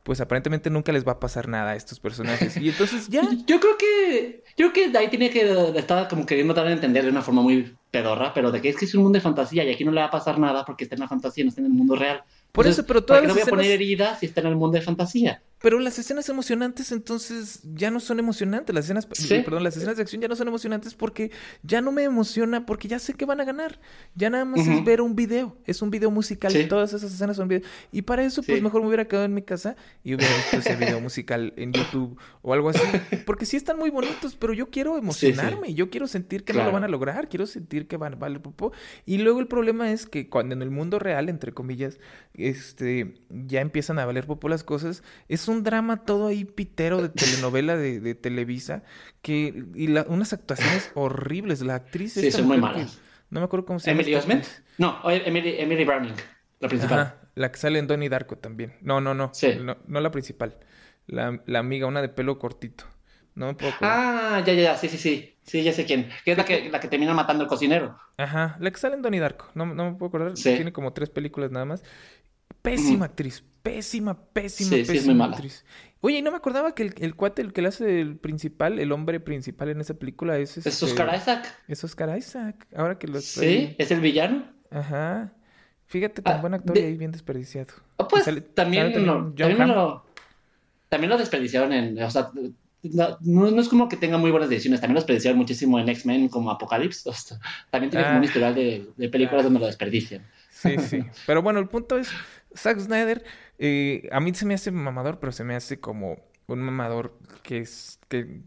pues aparentemente nunca les va a pasar nada a estos personajes. Y entonces ya. Yo creo que. Yo creo que ahí tiene que. Estaba como queriendo dar a entender de una forma muy pedorra, pero de que es que es un mundo de fantasía y aquí no le va a pasar nada porque está en la fantasía, no está en el mundo real. Por eso, pero todas no voy a poner heridas si está en el mundo de fantasía? Pero las escenas emocionantes entonces ya no son emocionantes. Las escenas, Sí. perdón, las escenas de acción ya no son emocionantes porque ya no me emociona porque ya sé que van a ganar. Ya nada más es ver un video. Es un video musical. Sí. Todas esas escenas son videos. Y para eso, pues mejor me hubiera quedado en mi casa y hubiera visto ese video musical en YouTube o algo así. Porque sí están muy bonitos, pero yo quiero emocionarme. Yo quiero sentir que no lo van a lograr. Quiero sentir que van popó. Y luego el problema es que cuando en el mundo real, entre comillas, este, ya empiezan a valer popó las cosas, es un drama todo ahí pitero de telenovela de, de Televisa, que, y la- unas actuaciones horribles. La actriz Sí, son muy mujer que- malas. no me acuerdo cómo se llama. ¿Emily Osment? No, Emily, Emily Browning, la principal. Ajá, la que sale en Donnie Darko también. No, no, no. Sí. No, no la principal. La, la amiga, una de pelo cortito. No me puedo. Ah, ya, ya, ya, sí, sí, sí. Sí, ya sé quién. Que es la que, la que termina matando al cocinero. Ajá, la que sale en Donnie Darko. No, no me puedo acordar. Sí. Tiene como tres películas nada más. Pésima actriz. Pésima, pésima, Sí, sí, es pésima muy mala. actriz. Oye, y no me acordaba que el, el cuate, el que le hace el principal, el hombre principal en esa película es Es este, Oscar Isaac. Es Oscar Isaac. Ahora que lo Sí, es el villano. Ajá. Fíjate, tan Ah, buen actor de- y ahí bien desperdiciado. Ah, pues sale- también, sale lo, John también, lo, también lo desperdiciaron en. O sea, no, no es como que tenga muy buenas decisiones. También lo desperdiciaron muchísimo en X-Men como. O sea, también tiene como Ah. un historial de, de películas Ah. donde lo desperdician. Sí, sí. Pero bueno, el punto es, Zack Snyder, eh, a mí se me hace mamador, pero se me hace como un mamador que es, que,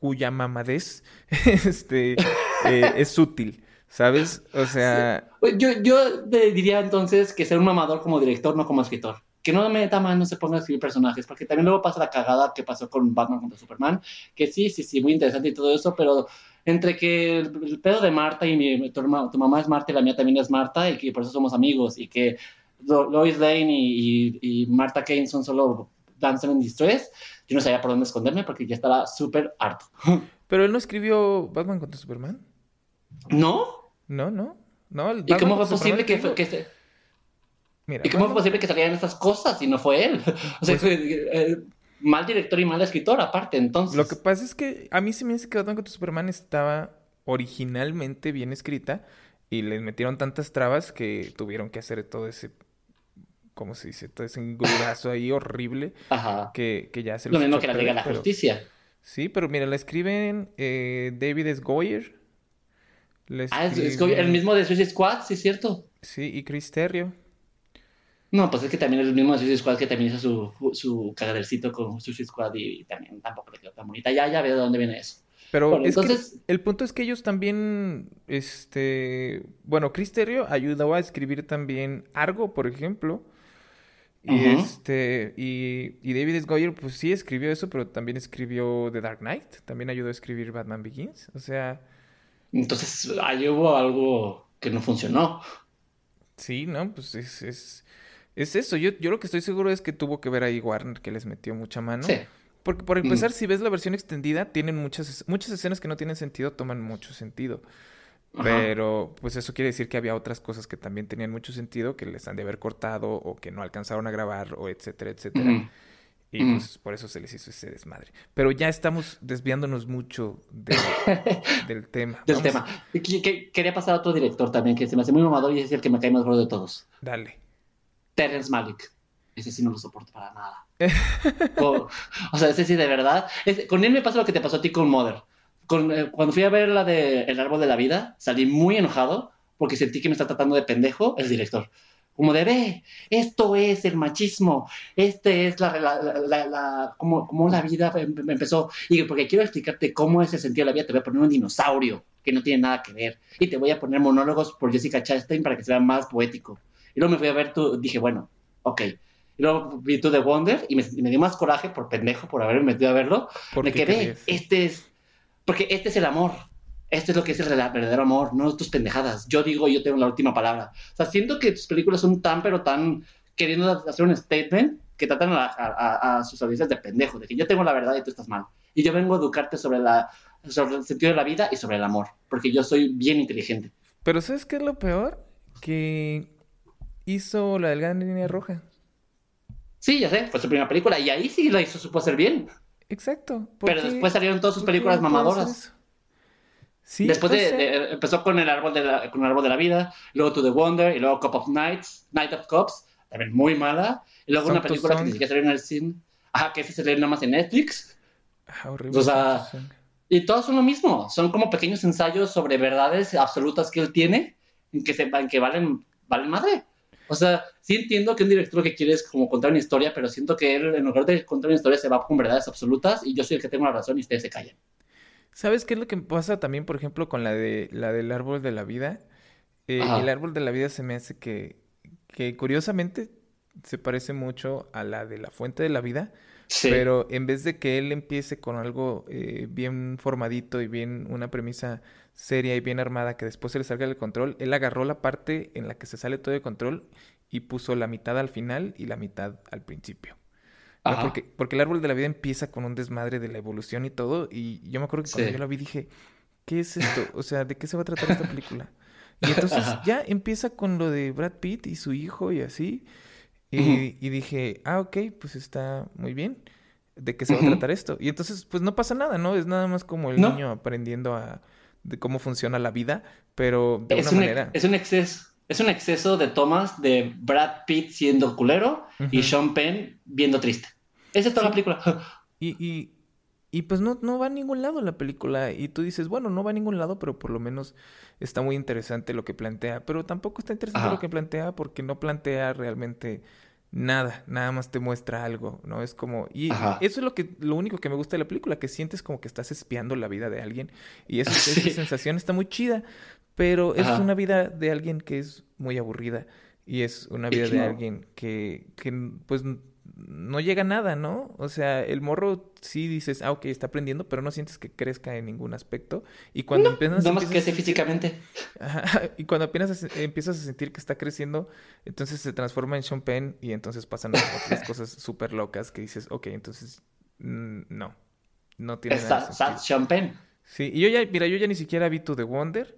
cuya mamadez, este, eh, es útil, ¿sabes? O sea, Pues Yo, yo te diría entonces que ser un mamador como director, no como escritor. Que no meta mano, no se ponga a escribir personajes, porque también luego pasa la cagada que pasó con Batman contra Superman, que sí, sí, sí, muy interesante y todo eso, pero entre que el, el pedo de Marta y mi, tu, tu mamá es Marta y la mía también es Marta, y que por eso somos amigos, y que Lois Lane y, y- y Marta Kane son solo Dancer in Distress, yo no sabía por dónde esconderme porque ya estaba súper harto. pero él no escribió Batman contra Superman. ¿No? No, no. No, el ¿Y cómo fue posible que, fue- que se... Mira, ¿Y cómo fue posible que salieran estas cosas y no fue él? O sea, Pues- fue, eh, mal director y mal escritor aparte, entonces. Lo que pasa es que a mí se me hace que Batman contra Superman estaba originalmente bien escrita y les metieron tantas trabas que tuvieron que hacer todo ese, ¿cómo se dice? Todo ese engrudazo ahí horrible Ajá. que, que ya se Lo mismo que la Liga de la pero- Justicia. Sí, pero mira, la escriben eh, David S. Goyer. La Ah, es, es el mismo de Suicide Squad, sí, es cierto. Sí, y Chris Terrio. No, pues es que también es el mismo de Suicide Squad que también hizo su, su cagadercito con Suicide Squad y también tampoco le quedó tan bonita. Ya, ya veo de dónde viene eso. Pero Bueno, es entonces- que el punto es que ellos también, este, bueno, Chris Terrio ayudó a escribir también Argo, por ejemplo. Y este, y, y David S. Goyer, pues sí escribió eso, pero también escribió The Dark Knight, también ayudó a escribir Batman Begins. O sea, Entonces, ahí hubo algo que no funcionó. sí, ¿no? Pues es, es, es eso. Yo, yo lo que estoy seguro es que tuvo que ver ahí Warner, que les metió mucha mano. Sí. Porque por empezar, Mm. si ves la versión extendida, tienen muchas, muchas escenas que no tienen sentido, toman mucho sentido. Ajá. Pero, pues eso quiere decir que había otras cosas que también tenían mucho sentido, que les han de haber cortado o que no alcanzaron a grabar o etcétera, etcétera. Y pues por eso se les hizo ese desmadre. Pero ya estamos desviándonos mucho de- del tema. Del tema. Quería pasar a otro director también, que se me hace muy mamador y es el que me cae más gordo de todos. Dale. Terrence Malick. Ese sí no lo soporto para nada. o, o sea, ese sí de verdad. Es- con él me pasa lo que te pasó a ti con Mother. Con, eh, cuando fui a ver la de El Árbol de la Vida, salí muy enojado porque sentí que me está tratando de pendejo el director. Como de, ve, esto es el machismo, este es la, la, la, la- la- cómo, cómo la vida em- em- empezó. Y porque quiero explicarte cómo es el sentido de la vida, te voy a poner un dinosaurio que no tiene nada que ver. Y te voy a poner monólogos por Jessica Chastain para que sea más poético. Y luego me fui a ver tú, dije, bueno, ok. Y luego vi tú The Wonder y me, me dio más coraje por pendejo, por haberme metido a verlo. ¿Por me quedé, crees? este es, porque este es el amor. Este es lo que es el verdadero amor, no tus pendejadas. Yo digo, yo tengo la última palabra. O sea, siento que tus películas son tan, pero tan queriendo hacer un statement que tratan a, a- a- a sus audiencias de pendejo, de que yo tengo la verdad y tú estás mal. Y yo vengo a educarte sobre, la, sobre el sentido de la vida y sobre el amor, porque yo soy bien inteligente. Pero ¿sabes qué es lo peor? Que hizo la delgada línea roja. Sí, ya sé, fue su primera película y ahí sí la hizo, supo hacer bien. Exacto. ¿Por Pero qué- después salieron todas sus películas mamadoras. Sí, Después de, empezó con el árbol de la, con el árbol de la vida, luego To the Wonder y luego Cup of Nights, Night of Cups, también muy mala, y luego una película que ni siquiera salió en el cine. Ajá, que ese se lee nada más en Netflix. Ah, horrible. O sea, y todos son lo mismo. Son como pequeños ensayos sobre verdades absolutas que él tiene, en que, sepan que valen, valen madre. O sea, sí entiendo que un director que quiere es como contar una historia, pero siento que él, en lugar de contar una historia, se va con verdades absolutas y yo soy el que tengo la razón y ustedes se callan. ¿Sabes qué es lo que pasa también, por ejemplo, con la de la del árbol de la vida? Eh, el árbol de la vida se me hace que, que curiosamente se parece mucho a la de la fuente de la vida, sí. pero en vez de que él empiece con algo eh, bien formadito y bien una premisa seria y bien armada que después se le salga del control, él agarró la parte en la que se sale todo de control y puso la mitad al final y la mitad al principio. ¿no? Porque, porque el árbol de la vida empieza con un desmadre de la evolución y todo, y yo me acuerdo que cuando sí. yo la vi dije, ¿qué es esto? O sea, ¿de qué se va a tratar esta película? Y entonces Ajá. ya empieza con lo de Brad Pitt y su hijo y así. Y, uh -huh. y, dije, ah, ok, pues está muy bien. ¿De qué se va uh -huh. a tratar esto? Y entonces, pues no pasa nada, ¿no? Es nada más como el ¿No? niño aprendiendo a de cómo funciona la vida, pero de es una un, manera. Es un exceso. Es un exceso de tomas de Brad Pitt siendo culero uh -huh. y Sean Penn viendo triste. Esa es toda sí. la película. Y, y, y pues no, no va a ningún lado la película. Y tú dices, bueno, no va a ningún lado, pero por lo menos está muy interesante lo que plantea. Pero tampoco está interesante Ajá. lo que plantea porque no plantea realmente nada, nada más te muestra algo, ¿no? Es como y Ajá. eso es lo que lo único que me gusta de la película, que sientes como que estás espiando la vida de alguien y eso, sí. esa sensación está muy chida, pero Ajá. es una vida de alguien que es muy aburrida y es una vida de alguien que que pues no llega a nada, ¿no? O sea, el morro sí dices, ah, ok, está aprendiendo, pero no sientes que crezca en ningún aspecto. Y cuando no, empiezas... No más crece físicamente. Ajá, y cuando apenas empiezas a sentir que está creciendo, entonces se transforma en Sean Penn y entonces pasan otras cosas súper locas que dices, ok, entonces, mm, no, no tiene nada sentido. Sean Penn. Sí, y yo ya, mira, yo ya ni siquiera vi To The Wonder,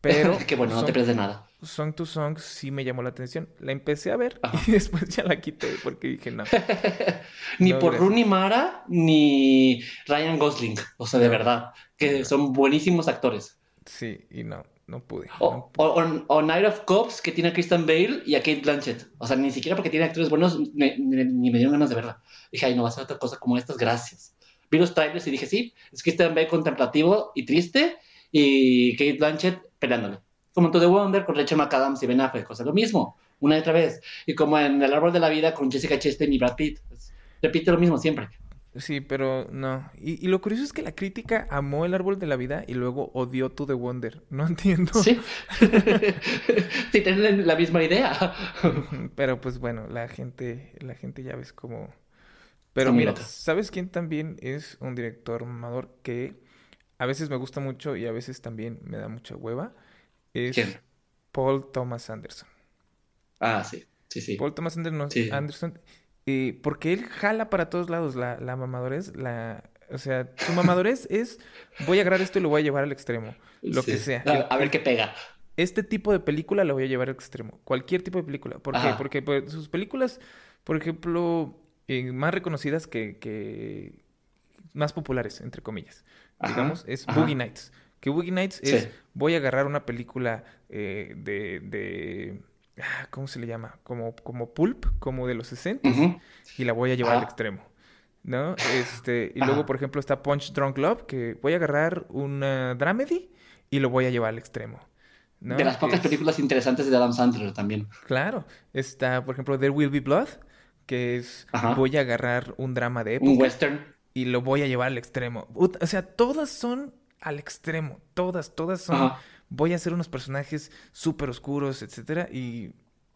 pero... Qué bueno, no te pierdes nada. Song to Song sí me llamó la atención. La empecé a ver Ajá. y después ya la quité porque dije no. ni no, por gracias. Rooney Mara ni Ryan Gosling. O sea, de verdad. Que son buenísimos actores. Sí, y no, no pude. O, pude. o, o, Night of Cops, que tiene a Kristen Bale y a Kate Blanchett. O sea, ni siquiera porque tiene actores buenos, ni, ni, ni me dieron ganas de verla. Dije, ay, no va a ser otra cosa como estas, gracias. Vi los trailers y dije, sí, es Kristen Bale contemplativo y triste y Kate Blanchett peleándole como en To The Wonder con Rachel McAdams y Ben Affleck, o sea, lo mismo, una y otra vez. Y como en El Árbol de la Vida con Jessica Chastain y Brad Pitt, pues, repite lo mismo siempre. Sí, pero no. Y, y, lo curioso es que la crítica amó El Árbol de la Vida y luego odió To The Wonder. No entiendo. Sí. sí, tienen la misma idea. pero pues bueno, la gente, la gente ya ves como... Pero mira, ¿sabes quién también es un director mamador que a veces me gusta mucho y a veces también me da mucha hueva? Es ¿Quién? Paul Thomas Anderson. Ah, sí, sí, sí. Paul Thomas Anderson, sí. Anderson eh, porque él jala para todos lados la, la mamadurez, la, o sea, su mamadurez es voy a agarrar esto y lo voy a llevar al extremo, lo sí. que sea. A, a, ver qué pega. Este tipo de película la voy a llevar al extremo, cualquier tipo de película. ¿Por Ajá. qué? Porque pues, sus películas, por ejemplo, eh, más reconocidas que, que, más populares, entre comillas, Ajá. digamos, es Boogie Nights. Que Boogie Nights es, sí. voy a agarrar una película eh, de, de, ah, ¿cómo se le llama? Como, como pulp, como de los 60 uh -huh. y la voy a llevar ah. al extremo. ¿No? Este, y luego, por ejemplo, está Punch Drunk Love, que voy a agarrar una dramedy y lo voy a llevar al extremo. ¿no? De las pocas es... películas interesantes de Adam Sandler también. Claro. Está, por ejemplo, There Will Be Blood, que es Ajá. voy a agarrar un drama de época. Un western. Y lo voy a llevar al extremo. O sea, todas son al extremo. Todas, todas son. Ajá. Voy a hacer unos personajes súper oscuros, etcétera. Y.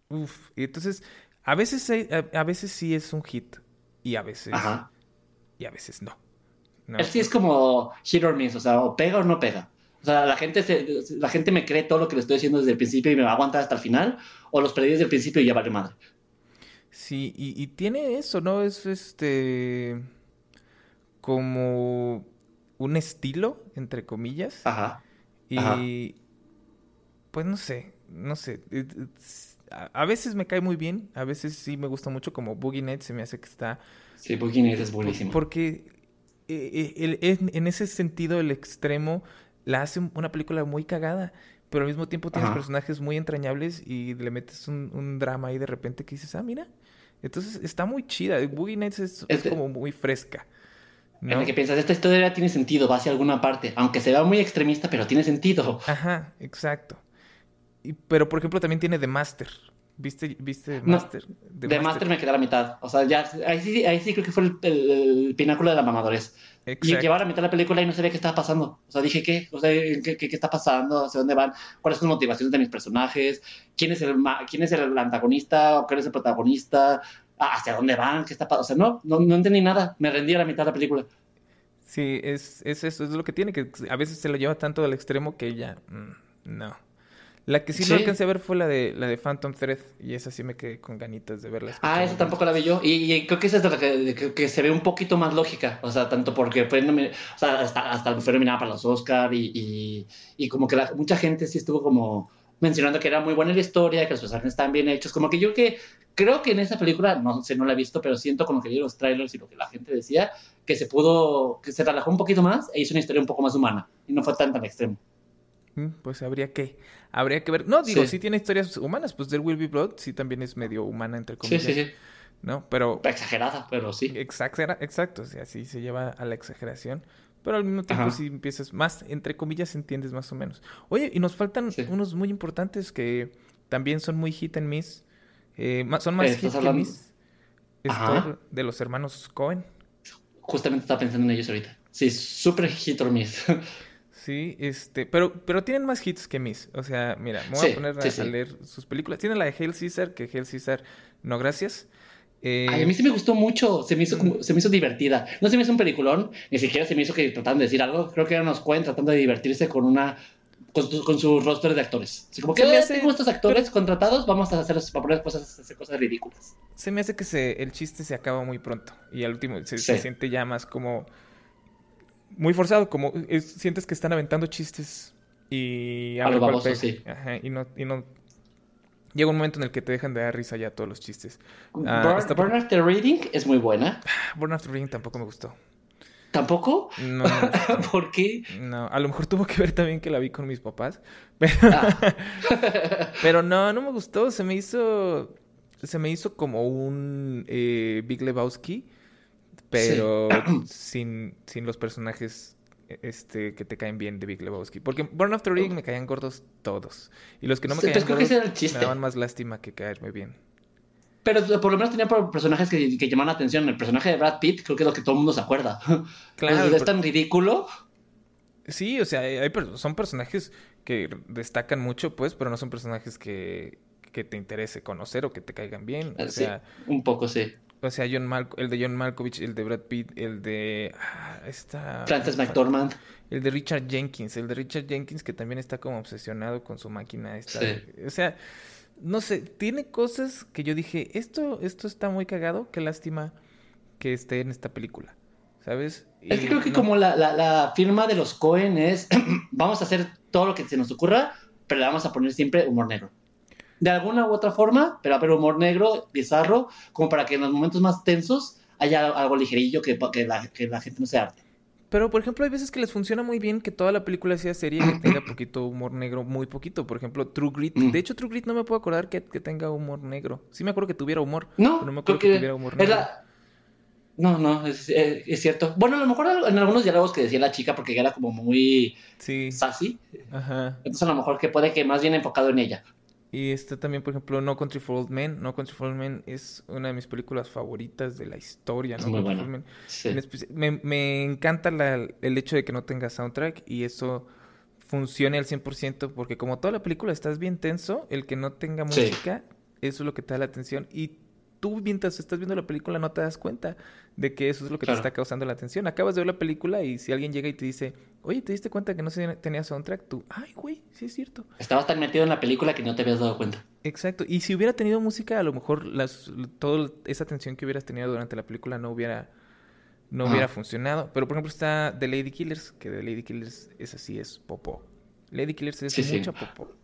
Uf. Y entonces, a veces, a, a, veces sí es un hit. Y a veces. Ajá. Y a veces no. no. Es sí es como hit or miss. O sea, o pega o no pega. O sea, la gente, se, la gente me cree todo lo que le estoy diciendo desde el principio y me va a aguantar hasta el final. O los perdí desde el principio y ya vale madre. Sí, y, y tiene eso, ¿no? Es este. Como un estilo, entre comillas. Ajá. Y Ajá. pues no sé, no sé. A veces me cae muy bien, a veces sí me gusta mucho, como Boogie Nights se me hace que está... Sí, Boogie Nights es buenísimo. Porque eh, en ese sentido el extremo la hace una película muy cagada, pero al mismo tiempo tienes Ajá. personajes muy entrañables y le metes un, un, drama ahí de repente que dices, ah, mira, Entonces está muy chida. Boogie Nights es, es como muy fresca. En el que piensas, esta historia tiene sentido, va hacia alguna parte, aunque se vea muy extremista, pero tiene sentido. Ajá, exacto. Y, pero, por ejemplo, también tiene The Master. ¿Viste, viste Master? The, Master. me quedé a la mitad. O sea, ya, ahí sí, ahí sí creo que fue el, pináculo de la mamadores. Y llevar a mitad de la película y no sabía qué estaba pasando. O sea, dije, ¿qué? O sea, ¿qué, qué, está pasando? ¿Hacia dónde van? ¿Cuáles son las motivaciones de mis personajes? ¿Quién es el, quién es el antagonista? ¿O quién es el protagonista? ¿Hacia dónde van? ¿Qué está pasando? O sea, no, no, no entendí nada. Me rendí a la mitad de la película. Sí, es, es eso, es lo que tiene, que a veces se lo lleva tanto al extremo que ya, mm, no. La que sí, no alcancé a ver fue la de la de Phantom Thread y esa sí me quedé con ganitas de verla. Ah, esa tampoco la vi yo y, creo que esa es de la que, que, se ve un poquito más lógica, o sea, tanto porque fue, o sea, hasta, hasta fue nominada para los Oscar y, y, como que la, mucha gente sí estuvo como mencionando que era muy buena la historia, que los personajes estaban bien hechos, como que yo que creo que en esa película, no sé, no la he visto, pero siento como que vi los trailers y lo que la gente decía, que se pudo, que se relajó un poquito más e hizo una historia un poco más humana y no fue tan tan extremo. Mm, pues habría que, habría que ver. No, digo, sí. tiene historias humanas, pues There Will Be Blood sí también es medio humana, entre comillas. Sí, sí, sí. ¿No? Pero... Exagerada, pero sí. Exagera, exacto, o sea, sí se lleva a la exageración. Pero al mismo tiempo sí empiezas más, entre comillas, entiendes más o menos. Oye, y nos faltan unos muy importantes que también son muy hit and miss. Eh, son más hit que miss. Esto de los hermanos Cohen. Justamente estaba pensando en ellos ahorita. Sí, súper hit or miss. Sí, este, pero, pero tienen más hits que mis. O sea, mira, me voy a poner a, leer sus películas. Tiene la de Hail Caesar, que Hail Caesar, no gracias. Eh... Ay, a mí sí me gustó mucho, se me, hizo, se me hizo divertida. No se me hizo un peliculón, ni siquiera se me hizo que trataban de decir algo. Creo que eran los Coen tratando de divertirse con una con, su roster de actores. Así como que me hace... tengo estos actores contratados, vamos a hacer para poner cosas, hacer cosas ridículas. Se me hace que se, el chiste se acaba muy pronto y al último se, se siente ya más como muy forzado, como sientes que están aventando chistes y a lo sí. Ajá, y no, y no llega un momento en el que te dejan de dar risa ya todos los chistes. Uh, Burn, After Reading es muy buena. Burn After Reading tampoco me gustó. ¿Tampoco? No. ¿Por qué? No, a lo mejor tuvo que ver también que la vi con mis papás. Pero, ah. pero no, no me gustó. Se me hizo. Se me hizo como un eh, Big Lebowski pero sin, sin los personajes este, que te caen bien de Big Lebowski. Porque Burn After Reading me caían gordos todos. Y los que no me caían gordos me daban más lástima que caerme bien. Pero por lo menos tenía personajes que, que llamaban la atención. El personaje de Brad Pitt creo que es lo que todo el mundo se acuerda. Claro. es tan ridículo. Sí, o sea, hay, son personajes que destacan mucho, pues, pero no son personajes que, que te interese conocer o que te caigan bien. O sea, un poco sí. O sea, John Mal el de John Malkovich, el de Brad Pitt, el de. Ah, esta, Frances McDormand. El de Richard Jenkins. El de Richard Jenkins que también está como obsesionado con su máquina. Esta, O sea, no sé, tiene cosas que yo dije, esto, esto está muy cagado, qué lástima que esté en esta película. ¿Sabes? Es que creo que como la, la, la firma de los Cohen es, vamos a hacer todo lo que se nos ocurra, pero le vamos a poner siempre humor negro de alguna u otra forma, pero a ver humor negro, bizarro, como para que en los momentos más tensos haya algo ligerillo que, que, la, que la gente no se arte. Pero, por ejemplo, hay veces que les funciona muy bien que toda la película sea serie que tenga poquito humor negro, muy poquito. Por ejemplo, True Grit. Mm. De hecho, True Grit no me puedo acordar que, que, tenga humor negro. Sí me acuerdo que tuviera humor. No, pero no me acuerdo que, tuviera humor negro. No, no, es, es, cierto. Bueno, a lo mejor en algunos diálogos que decía la chica, porque era como muy sí. sassy. Ajá. Entonces, a lo mejor que puede que más bien enfocado en ella. Y está también, por ejemplo, No Country for Old Men. No Country for Old Men es una de mis películas favoritas de la historia. ¿no? me, encanta el hecho de que no tenga soundtrack y eso funcione al 100% porque como toda la película estás bien tenso, el que no tenga música, eso es lo que te da la atención. Y tú mientras estás viendo la película no te das cuenta de que eso es lo que te está causando la atención. Acabas de ver la película y si alguien llega y te dice, oye, ¿te diste cuenta que no tenía soundtrack? Tú, ay, güey, sí es cierto. Estabas tan metido en la película que no te habías dado cuenta. Exacto. Y si hubiera tenido música, a lo mejor las, toda esa atención que hubieras tenido durante la película no hubiera no hubiera funcionado. Pero por ejemplo está The Lady Killers, que The Lady Killers es así, es popó. Lady Killers es mucha popó.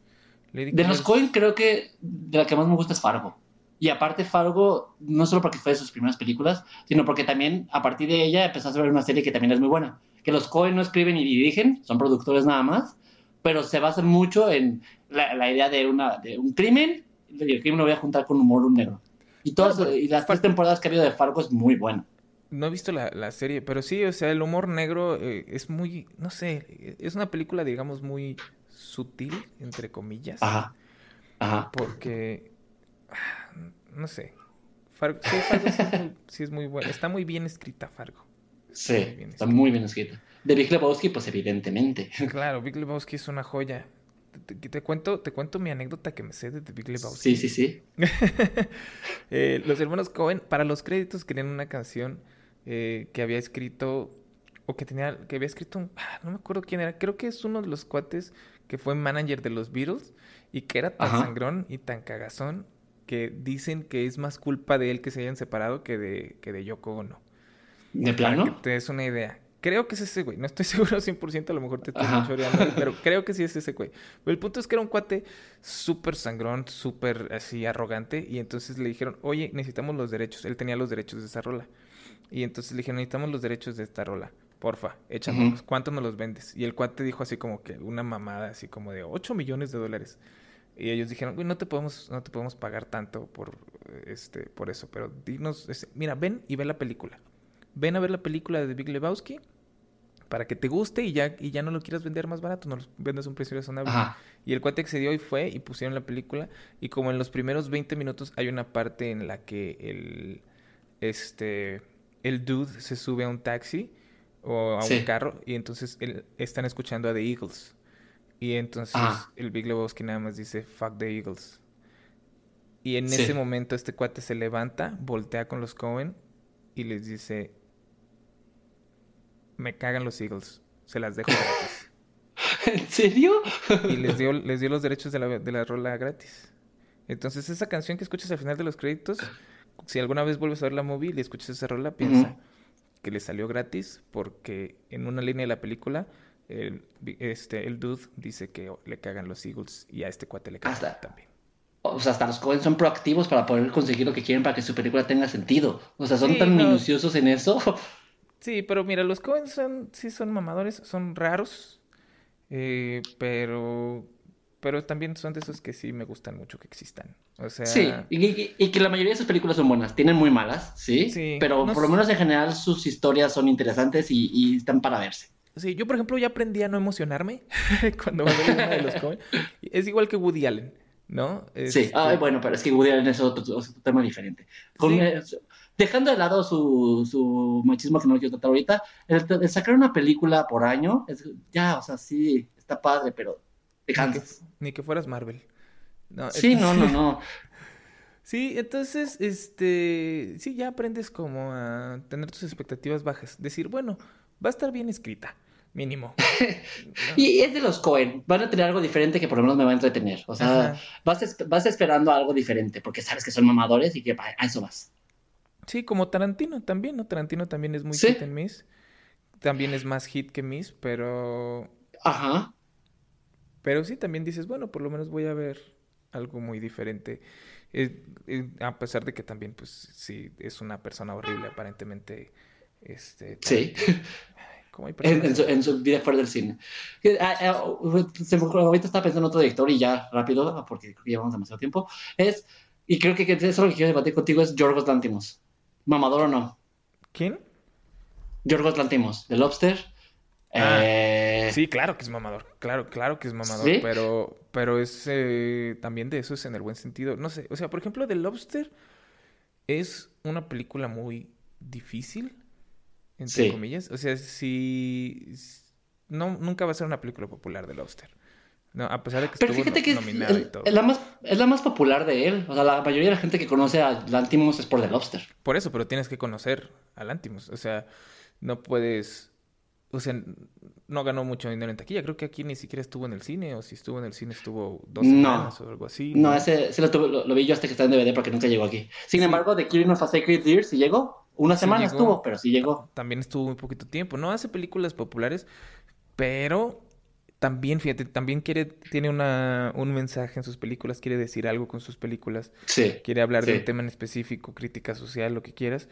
de los Coin creo que de la que más me gusta es Fargo. Y aparte Fargo, no solo porque fue de sus primeras películas, sino porque también a partir de ella empezaste a ver una serie que también es muy buena. Que los Cohen no escriben ni dirigen, son productores nada más, pero se basan mucho en la, idea de, una, de un crimen, y el crimen lo voy a juntar con humor negro. Y, todas, y las tres temporadas que ha habido de Fargo es muy bueno. No he visto la, la serie, pero sí, o sea, el humor negro eh, es muy, no sé, es una película, digamos, muy sutil, entre comillas. Ajá. Ajá. Porque, no sé. Fargo, sí, Fargo sí es, muy, sí es muy buena. Está muy bien escrita, Fargo. Sí, está muy bien escrita. De Big Lebowski, pues evidentemente. Claro, Big Lebowski es una joya. Te, te, cuento, te cuento mi anécdota que me sé de Big Lebowski. Sí, sí, sí. eh, los hermanos Cohen, para los créditos, querían una canción eh, que había escrito, o que tenía, que había escrito, un, ah, no me acuerdo quién era, creo que es uno de los cuates que fue manager de los Beatles y que era tan Ajá. sangrón y tan cagazón que dicen que es más culpa de él que se hayan separado que de, que de Yoko Ono. ¿De Para que plano? te des una idea. Creo que es ese güey. No estoy seguro 100%, a lo mejor te estoy choreando, pero creo que sí es ese güey. Pero el punto es que era un cuate súper sangrón, súper así arrogante. Y entonces le dijeron, oye, necesitamos los derechos. Él tenía los derechos de esa rola. Y entonces le dijeron, necesitamos los derechos de esta rola. Porfa, échanos. Ujú. ¿Cuánto nos los vendes? Y el cuate dijo así como que una mamada, así como de 8 millones de dólares. Y ellos dijeron, no te podemos, no te podemos pagar tanto por, este, por eso, pero dinos, ese- mira, ven y ve la película. Ven a ver la película de Big Lebowski para que te guste y ya, y ya no lo quieras vender más barato, no lo vendes a un precio razonable. Ajá. Y el cuate accedió y fue y pusieron la película. Y como en los primeros 20 minutos hay una parte en la que el, este, el dude se sube a un taxi o a Sí. un carro y entonces él- están escuchando a The Eagles. Y entonces Ah. el Big Lebowski nada más dice, fuck the Eagles. Y en Sí. ese momento este cuate se levanta, voltea con los Cohen y les dice, me cagan los Eagles, se las dejo gratis. ¿En serio? y les dio, les dio los derechos de la, de la rola gratis. Entonces esa canción que escuchas al final de los créditos, si alguna vez vuelves a ver la movie y escuchas esa rola, piensa que le salió gratis porque en una línea de la película el, este, el dude dice que le cagan los Eagles y a este cuate le cagan Hasta- también. O sea, hasta los Cohen son proactivos para poder conseguir lo que quieren para que su película tenga sentido. O sea, son Sí, tan no. minuciosos en eso. Sí, pero mira, los Cohen son, sí son mamadores, son raros, eh, pero, pero también son de esos que sí me gustan mucho que existan. O sea, Sí, y, y- y que la mayoría de sus películas son buenas. Tienen muy malas, sí. Sí, pero no por lo menos en general sus historias son interesantes y, y están para verse. Sí, yo por ejemplo ya aprendí a no emocionarme cuando a salir una de los Coen. Es igual que Woody Allen, ¿no? Sí, Ay, bueno, pero es que Woody Allen es otro, otro tema diferente. Con- Sí. eh, dejando de lado su, su machismo que no quiero tratar ahorita, el, el sacar una película por año, es- ya, o sea, sí, está padre, pero te Ni que, cansas. ni que fueras Marvel. No, Sí, no, no, no. Sí, entonces, este, sí, ya aprendes como a tener tus expectativas bajas. Decir, bueno, va a estar bien escrita, mínimo. Y es de los Cohen, van a tener algo diferente que por lo menos me va a entretener. O sea, vas, es- vas esperando algo diferente porque sabes que son mamadores y que a a eso vas. Sí, como Tarantino también, ¿no? Tarantino también es muy Sí. hit en Miss. También es más hit que Miss, pero Ajá. Pero sí, también dices, bueno, por lo menos voy a ver algo muy diferente. Eh, eh, a pesar de que también, pues, sí, es una persona horrible, aparentemente. Este, Sí. ¿Cómo hay En, en su, en su vida fuera del cine. Ah, ah, ahorita estaba pensando en otro director y ya rápido, porque llevamos demasiado tiempo. Es, y creo que, que eso es lo que quiero debatir contigo es Yorgos Lantimos. ¿Mamador o no? ¿Quién? Yorgos Lantimos, de Lobster. Ah, Eh, Sí, claro que es mamador. Claro, claro que es mamador. ¿Sí? Pero, pero es eh, también de eso es en el buen sentido. No sé, o sea, por ejemplo, The Lobster es una película muy difícil, entre Sí. comillas. O sea, si no, nunca va a ser una película popular de Lobster. No, a pesar de que Pero estuvo fíjate no- que es, y todo. es la más, es la más popular de él. O sea, la mayoría de la gente que conoce a Lantimos es por The Lobster. Por eso, pero tienes que conocer a Lantimos. O sea, no puedes. O sea, no ganó mucho dinero en taquilla. Creo que aquí ni siquiera estuvo en el cine. O si estuvo en el cine, estuvo dos No. semanas o algo así. No, ese, ese lo, tuve- lo- lo vi yo hasta que está en DVD porque nunca llegó aquí. Sin Sí. embargo, The Killing of a Sacred Deer sí llegó. Una Sí semana llegó. estuvo, pero sí llegó. También estuvo muy poquito tiempo. No hace películas populares, pero también, fíjate, también quiere, tiene una, un mensaje en sus películas, quiere decir algo con sus películas, Sí. quiere hablar de un tema en específico, crítica social, lo que quieras.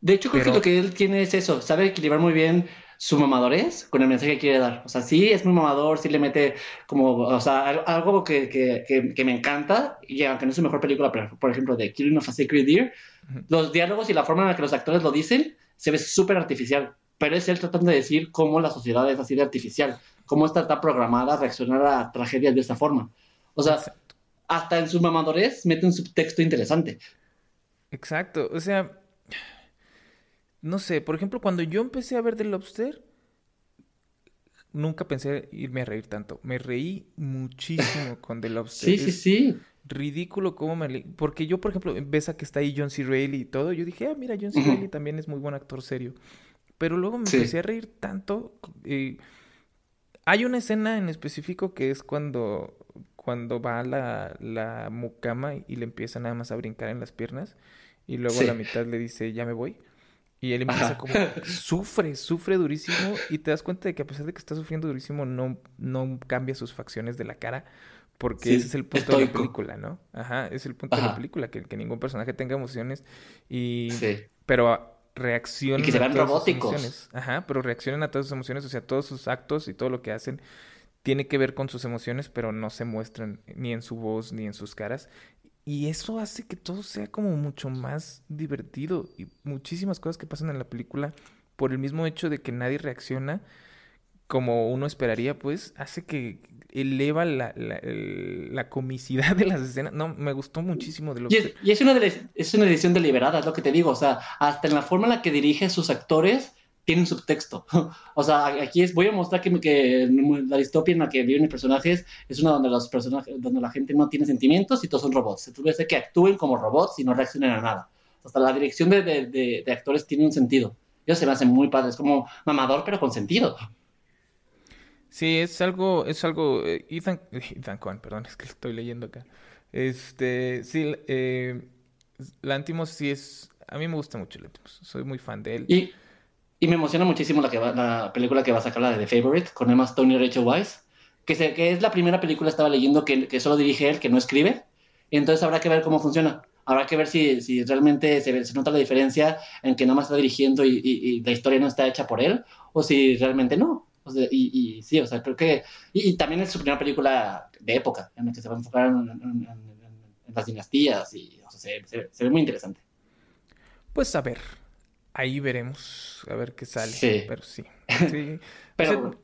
De hecho, creo Pero- que lo que él tiene es eso, sabe equilibrar muy bien su mamadorez con el mensaje que quiere dar. O sea, sí es muy mamador, sí le mete como, o sea, algo que, que, que, me encanta, y aunque no es su mejor película, pero por ejemplo, de Killing of a Sacred Deer, los diálogos y la forma en la que los actores lo dicen se ve súper artificial, pero es él tratando de decir cómo la sociedad es así de artificial, cómo está, está programada a reaccionar a tragedias de esta forma. O sea, hasta en su mamadorez mete un subtexto interesante. Exacto, o sea, no sé, por ejemplo, cuando yo empecé a ver The Lobster, nunca pensé irme a reír tanto. Me reí muchísimo con The Lobster. Sí, sí, sí. Ridículo cómo me... Porque yo, por ejemplo, ves a que está ahí John C. Reilly y todo. Yo dije, ah, mira, John C. Reilly también es muy buen actor serio. Pero luego me empecé a reír tanto. Eh, hay una escena en específico que es cuando, cuando va la, la mucama y le empieza nada más a brincar en las piernas. Y luego a la mitad le dice, ya me voy. Y él empieza como, sufre, sufre durísimo y te das cuenta de que a pesar de que está sufriendo durísimo, no, no cambia sus facciones de la cara, porque ese es el punto de la película, ¿no? Ajá, es el punto de la película, que, que, ningún personaje tenga emociones y... Sí. Pero reaccionan y que se sus emociones. Ajá, pero reaccionan a todas sus emociones, o sea, todos sus actos y todo lo que hacen tiene que ver con sus emociones, pero no se muestran ni en su voz ni en sus caras. Y eso hace que todo sea como mucho más divertido y muchísimas cosas que pasan en la película por el mismo hecho de que nadie reacciona como uno esperaría, pues hace que eleva la, la, comicidad de las escenas. No, me gustó muchísimo de lo y es, Y es una, es una edición deliberada, es lo que te digo. O sea, hasta en la forma en la que dirige a sus actores, tiene un subtexto. o sea, aquí es, voy a mostrar que, que, la distopia en la que viven mis personajes es una donde los personajes, donde la gente no tiene sentimientos y todos son robots. Entonces, que actúen como robots y no reaccionen a nada. Hasta la dirección de, de, de, actores tiene un sentido. Ellos se me hacen muy padres, como mamador, pero con sentido. Sí, es algo, es algo, eh, Ethan, Ethan Cohen, perdón, es que estoy leyendo acá. Este, sí, eh, Lantimos sí es, a mí me gusta mucho Lantimos, soy muy fan de él. Y y me emociona muchísimo la, que la película que va a sacar, la de The Favorite, con Emma Stone y Rachel Weisz, que, se, que es la primera película, estaba leyendo, que, que solo dirige él, que no escribe. Y entonces habrá que ver cómo funciona. Habrá que ver si, si realmente se, se, nota la diferencia en que nada más está dirigiendo y, y, la historia no está hecha por él, o si realmente no. O sea, y, y, sí, o sea, creo que... Y, también es su primera película de época, en la que se va a enfocar en, en, en las dinastías, y o sea, se, se ve muy interesante. Pues a ver, Ahí veremos a ver qué sale. Pero sí. pero,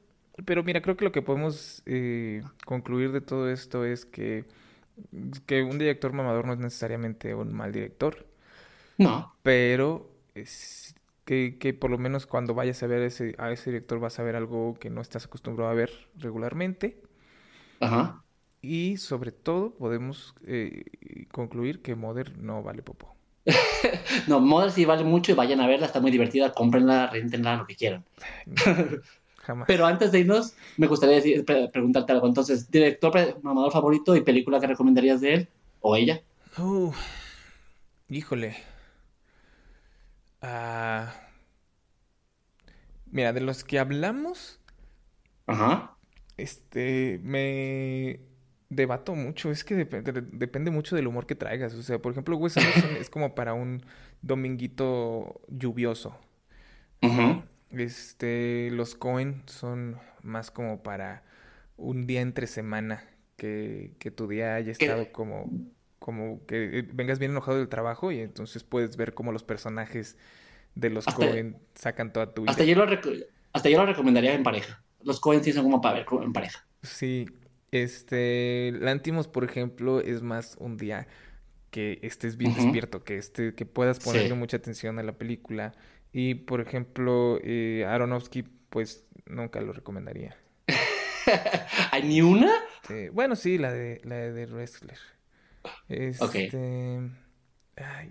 pero mira, creo que lo que podemos eh, concluir de todo esto es que, que un director mamador no es necesariamente un mal director. No. Pero es que, que por lo menos cuando vayas a ver a ese, a ese director vas a ver algo que no estás acostumbrado a ver regularmente. Ajá. Y sobre todo podemos eh, concluir que Mother no vale popo. no, Mother sí vale mucho y vayan a verla, está muy divertida, cómprenla, rentenla, lo que quieran. Jamás. Pero antes de irnos, me gustaría decir, preguntarte algo. Entonces, director, mamador favorito y película que recomendarías de él o ella. Uh, híjole. Ah, mira, de los que hablamos, Ajá. este, me debato mucho, es que depende mucho del humor que traigas. O sea, por ejemplo, Wes Anderson es como para un dominguito lluvioso. Este, los Cohen son más como para un día entre semana, que, que tu día haya estado como, como que vengas bien enojado del trabajo y entonces puedes ver cómo los personajes de los Cohen sacan toda tu vida. Hasta yo, lo hasta yo lo recomendaría en pareja. Los Cohen sí son como para ver en pareja. Sí, este, Lantimos, por ejemplo, es más un día que estés bien despierto, que este, que puedas ponerle mucha atención a la película. Y por ejemplo, eh, Aronofsky, pues nunca lo recomendaría. ¿Hay ni una? bueno, sí, la de la de Wrestler. Este,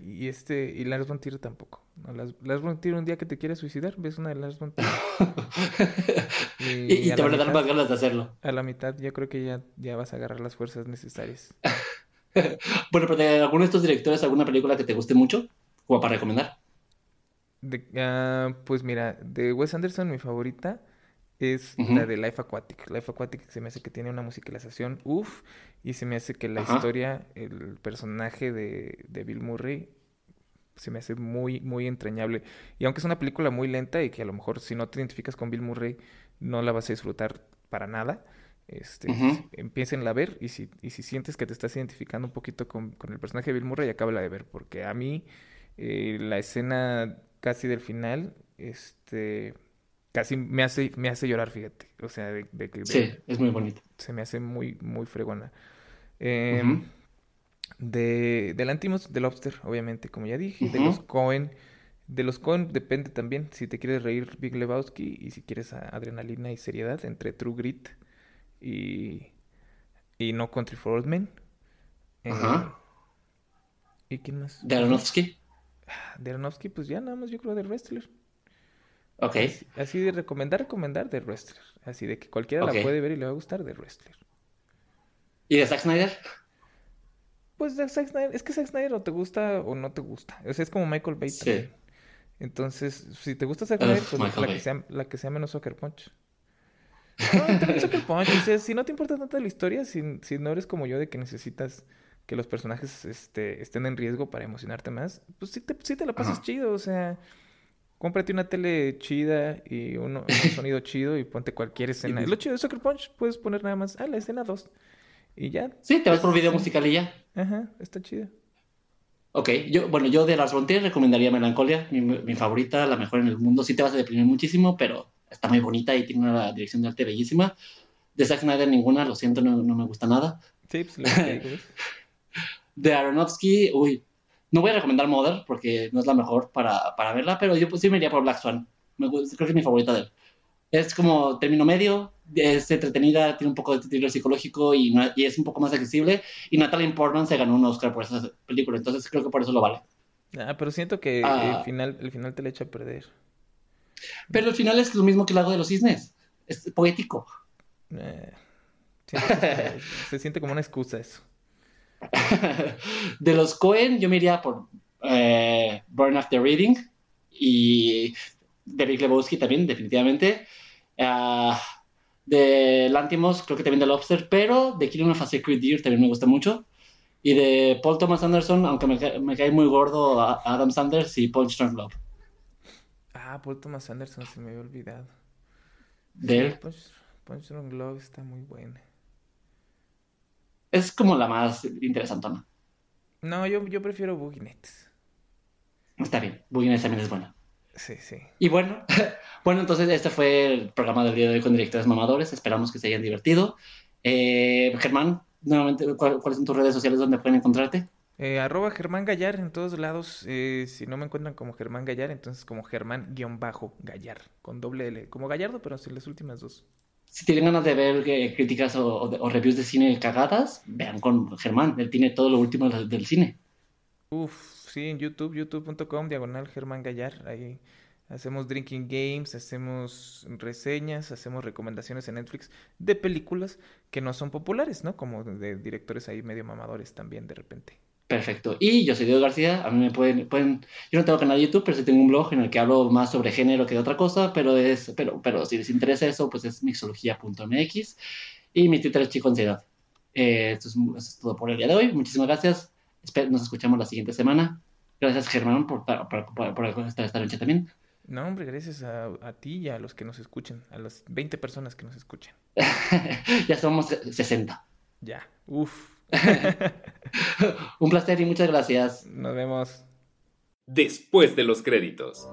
y este, y Lars von Trier tampoco. No, Lars, Lars von Trier un día que te quieras suicidar, ves una de Lars von Trier. y, te van a dar más ganas de hacerlo. A la mitad yo creo que ya, ya vas a agarrar las fuerzas necesarias. bueno, pero de alguno de estos directores, ¿alguna película que te guste mucho? Como para recomendar. De, uh, pues mira, de Wes Anderson mi favorita es la de Life Aquatic. Life Aquatic se me hace que tiene una musicalización, uff, y se me hace que la historia, el personaje de, de, Bill Murray, se me hace muy, muy entrañable. Y aunque es una película muy lenta y que a lo mejor si no te identificas con Bill Murray no la vas a disfrutar para nada, este, empiecen a ver y si, y si sientes que te estás identificando un poquito con, con el personaje de Bill Murray, acábala de ver, porque a mí eh, la escena casi del final, este, casi me hace, me hace llorar, fíjate, o sea, de, que... sí, es muy bonito. Se me hace muy, muy fregona. Eh, de, del Antimos, del Lobster, obviamente, como ya dije, de los Cohen. De los Cohen depende también si te quieres reír Big Lebowski y si quieres adrenalina y seriedad entre True Grit y, y No Country for Old Men. Eh, ¿Y quién más? De Aronofsky. De Aronofsky, pues ya nada más yo creo de Wrestler. Ok. Así, de recomendar, recomendar de Wrestler. Así de que cualquiera la puede ver y le va a gustar de Wrestler. ¿Y de Zack Snyder? Pues de Zack Snyder, es que Zack Snyder o te gusta o no te gusta. O sea, es como Michael Bay también. Entonces, si te gusta Zack Snyder, pues la que, sea, la que sea menos Soccer Punch. No, también Soccer Punch. O sea, si no te importa tanto la historia, si, si no eres como yo de que necesitas que los personajes este, estén en riesgo para emocionarte más, pues sí te, sí te la pasas chido. O sea, cómprate una tele chida y un sonido chido y ponte cualquier escena. Lo chido de Soccer Punch, puedes poner nada más, ah, la escena 2. Y ya. Sí, te vas por video musical y ya. Ajá, está chido. Ok, yo, bueno, yo de las Frontier recomendaría Melancolia, mi, favorita, la mejor en el mundo. Sí te vas a deprimir muchísimo, pero está muy bonita y tiene una dirección de arte bellísima. De Zack Snyder ninguna, lo siento, no, me gusta nada. Sí, pues De Aronofsky, uy, no voy a recomendar Mother porque no es la mejor para, para verla, pero yo pues sí me iría por Black Swan. Me, creo que es mi favorita de él. Es como término medio, es entretenida, tiene un poco de thriller psicológico y, y, es un poco más accesible. Y Natalie Portman se ganó un Oscar por esa película, entonces creo que por eso lo vale. Ah, pero siento que el, ah. final, el final te le echa a perder. Pero el final es lo mismo que el lago de los cisnes. Es poético. Eh, se siente como una excusa eso. de los Cohen, yo me iría por eh, Burn After Reading y de Rick Lebowski también, definitivamente. Uh, de Lantimos, creo que también de Lobster, pero de Killing of a Sacred Deer también me gusta mucho. Y de Paul Thomas Anderson, aunque me, cae muy gordo Adam Sanders y Punch Drunk Love. Ah, Paul Thomas Anderson se me había olvidado. ¿De él? Punch, Drunk Love está muy buena. Es como la más interesantona. No, yo, yo prefiero Boogie Nights. Está bien, Boogie Nights también es buena. Sí, sí. Y bueno, bueno, entonces este fue el programa del día de hoy con directores mamadores. Esperamos que se hayan divertido. Eh, Germán, nuevamente, ¿cuáles son tus redes sociales donde pueden encontrarte? Eh, arroba Germán Gallar en todos lados. Eh, si no me encuentran como Germán Gallar, entonces como Germán-Gallar, con doble L. Como Gallardo, pero sin las últimas dos. Si tienen ganas de ver críticas o, reviews de cine cagadas, vean con Germán. Él tiene todo lo último del cine. Uf, sí, en YouTube, youtube.com, diagonal Germán Gallar. Ahí hacemos drinking games, hacemos reseñas, hacemos recomendaciones en Netflix de películas que no son populares, ¿no? Como de directores ahí medio mamadores también de repente. Perfecto. Y yo soy Diego García. A mí me pueden, pueden, yo no tengo canal de YouTube, pero sí tengo un blog en el que hablo más sobre género que de otra cosa, pero es, pero, pero si les interesa eso, pues es mixología.mx y mi Twitter es Chico Ansiedad. Eh, esto, es, esto, es, todo por el día de hoy. Muchísimas gracias nos escuchamos la siguiente semana. Gracias, Germán, por, estar esta noche también. No, hombre, gracias a, ti y a los que nos escuchen, a las 20 personas que nos escuchen. ya somos 60. Ya, uff. Un placer y muchas gracias. Nos vemos. Después de los créditos.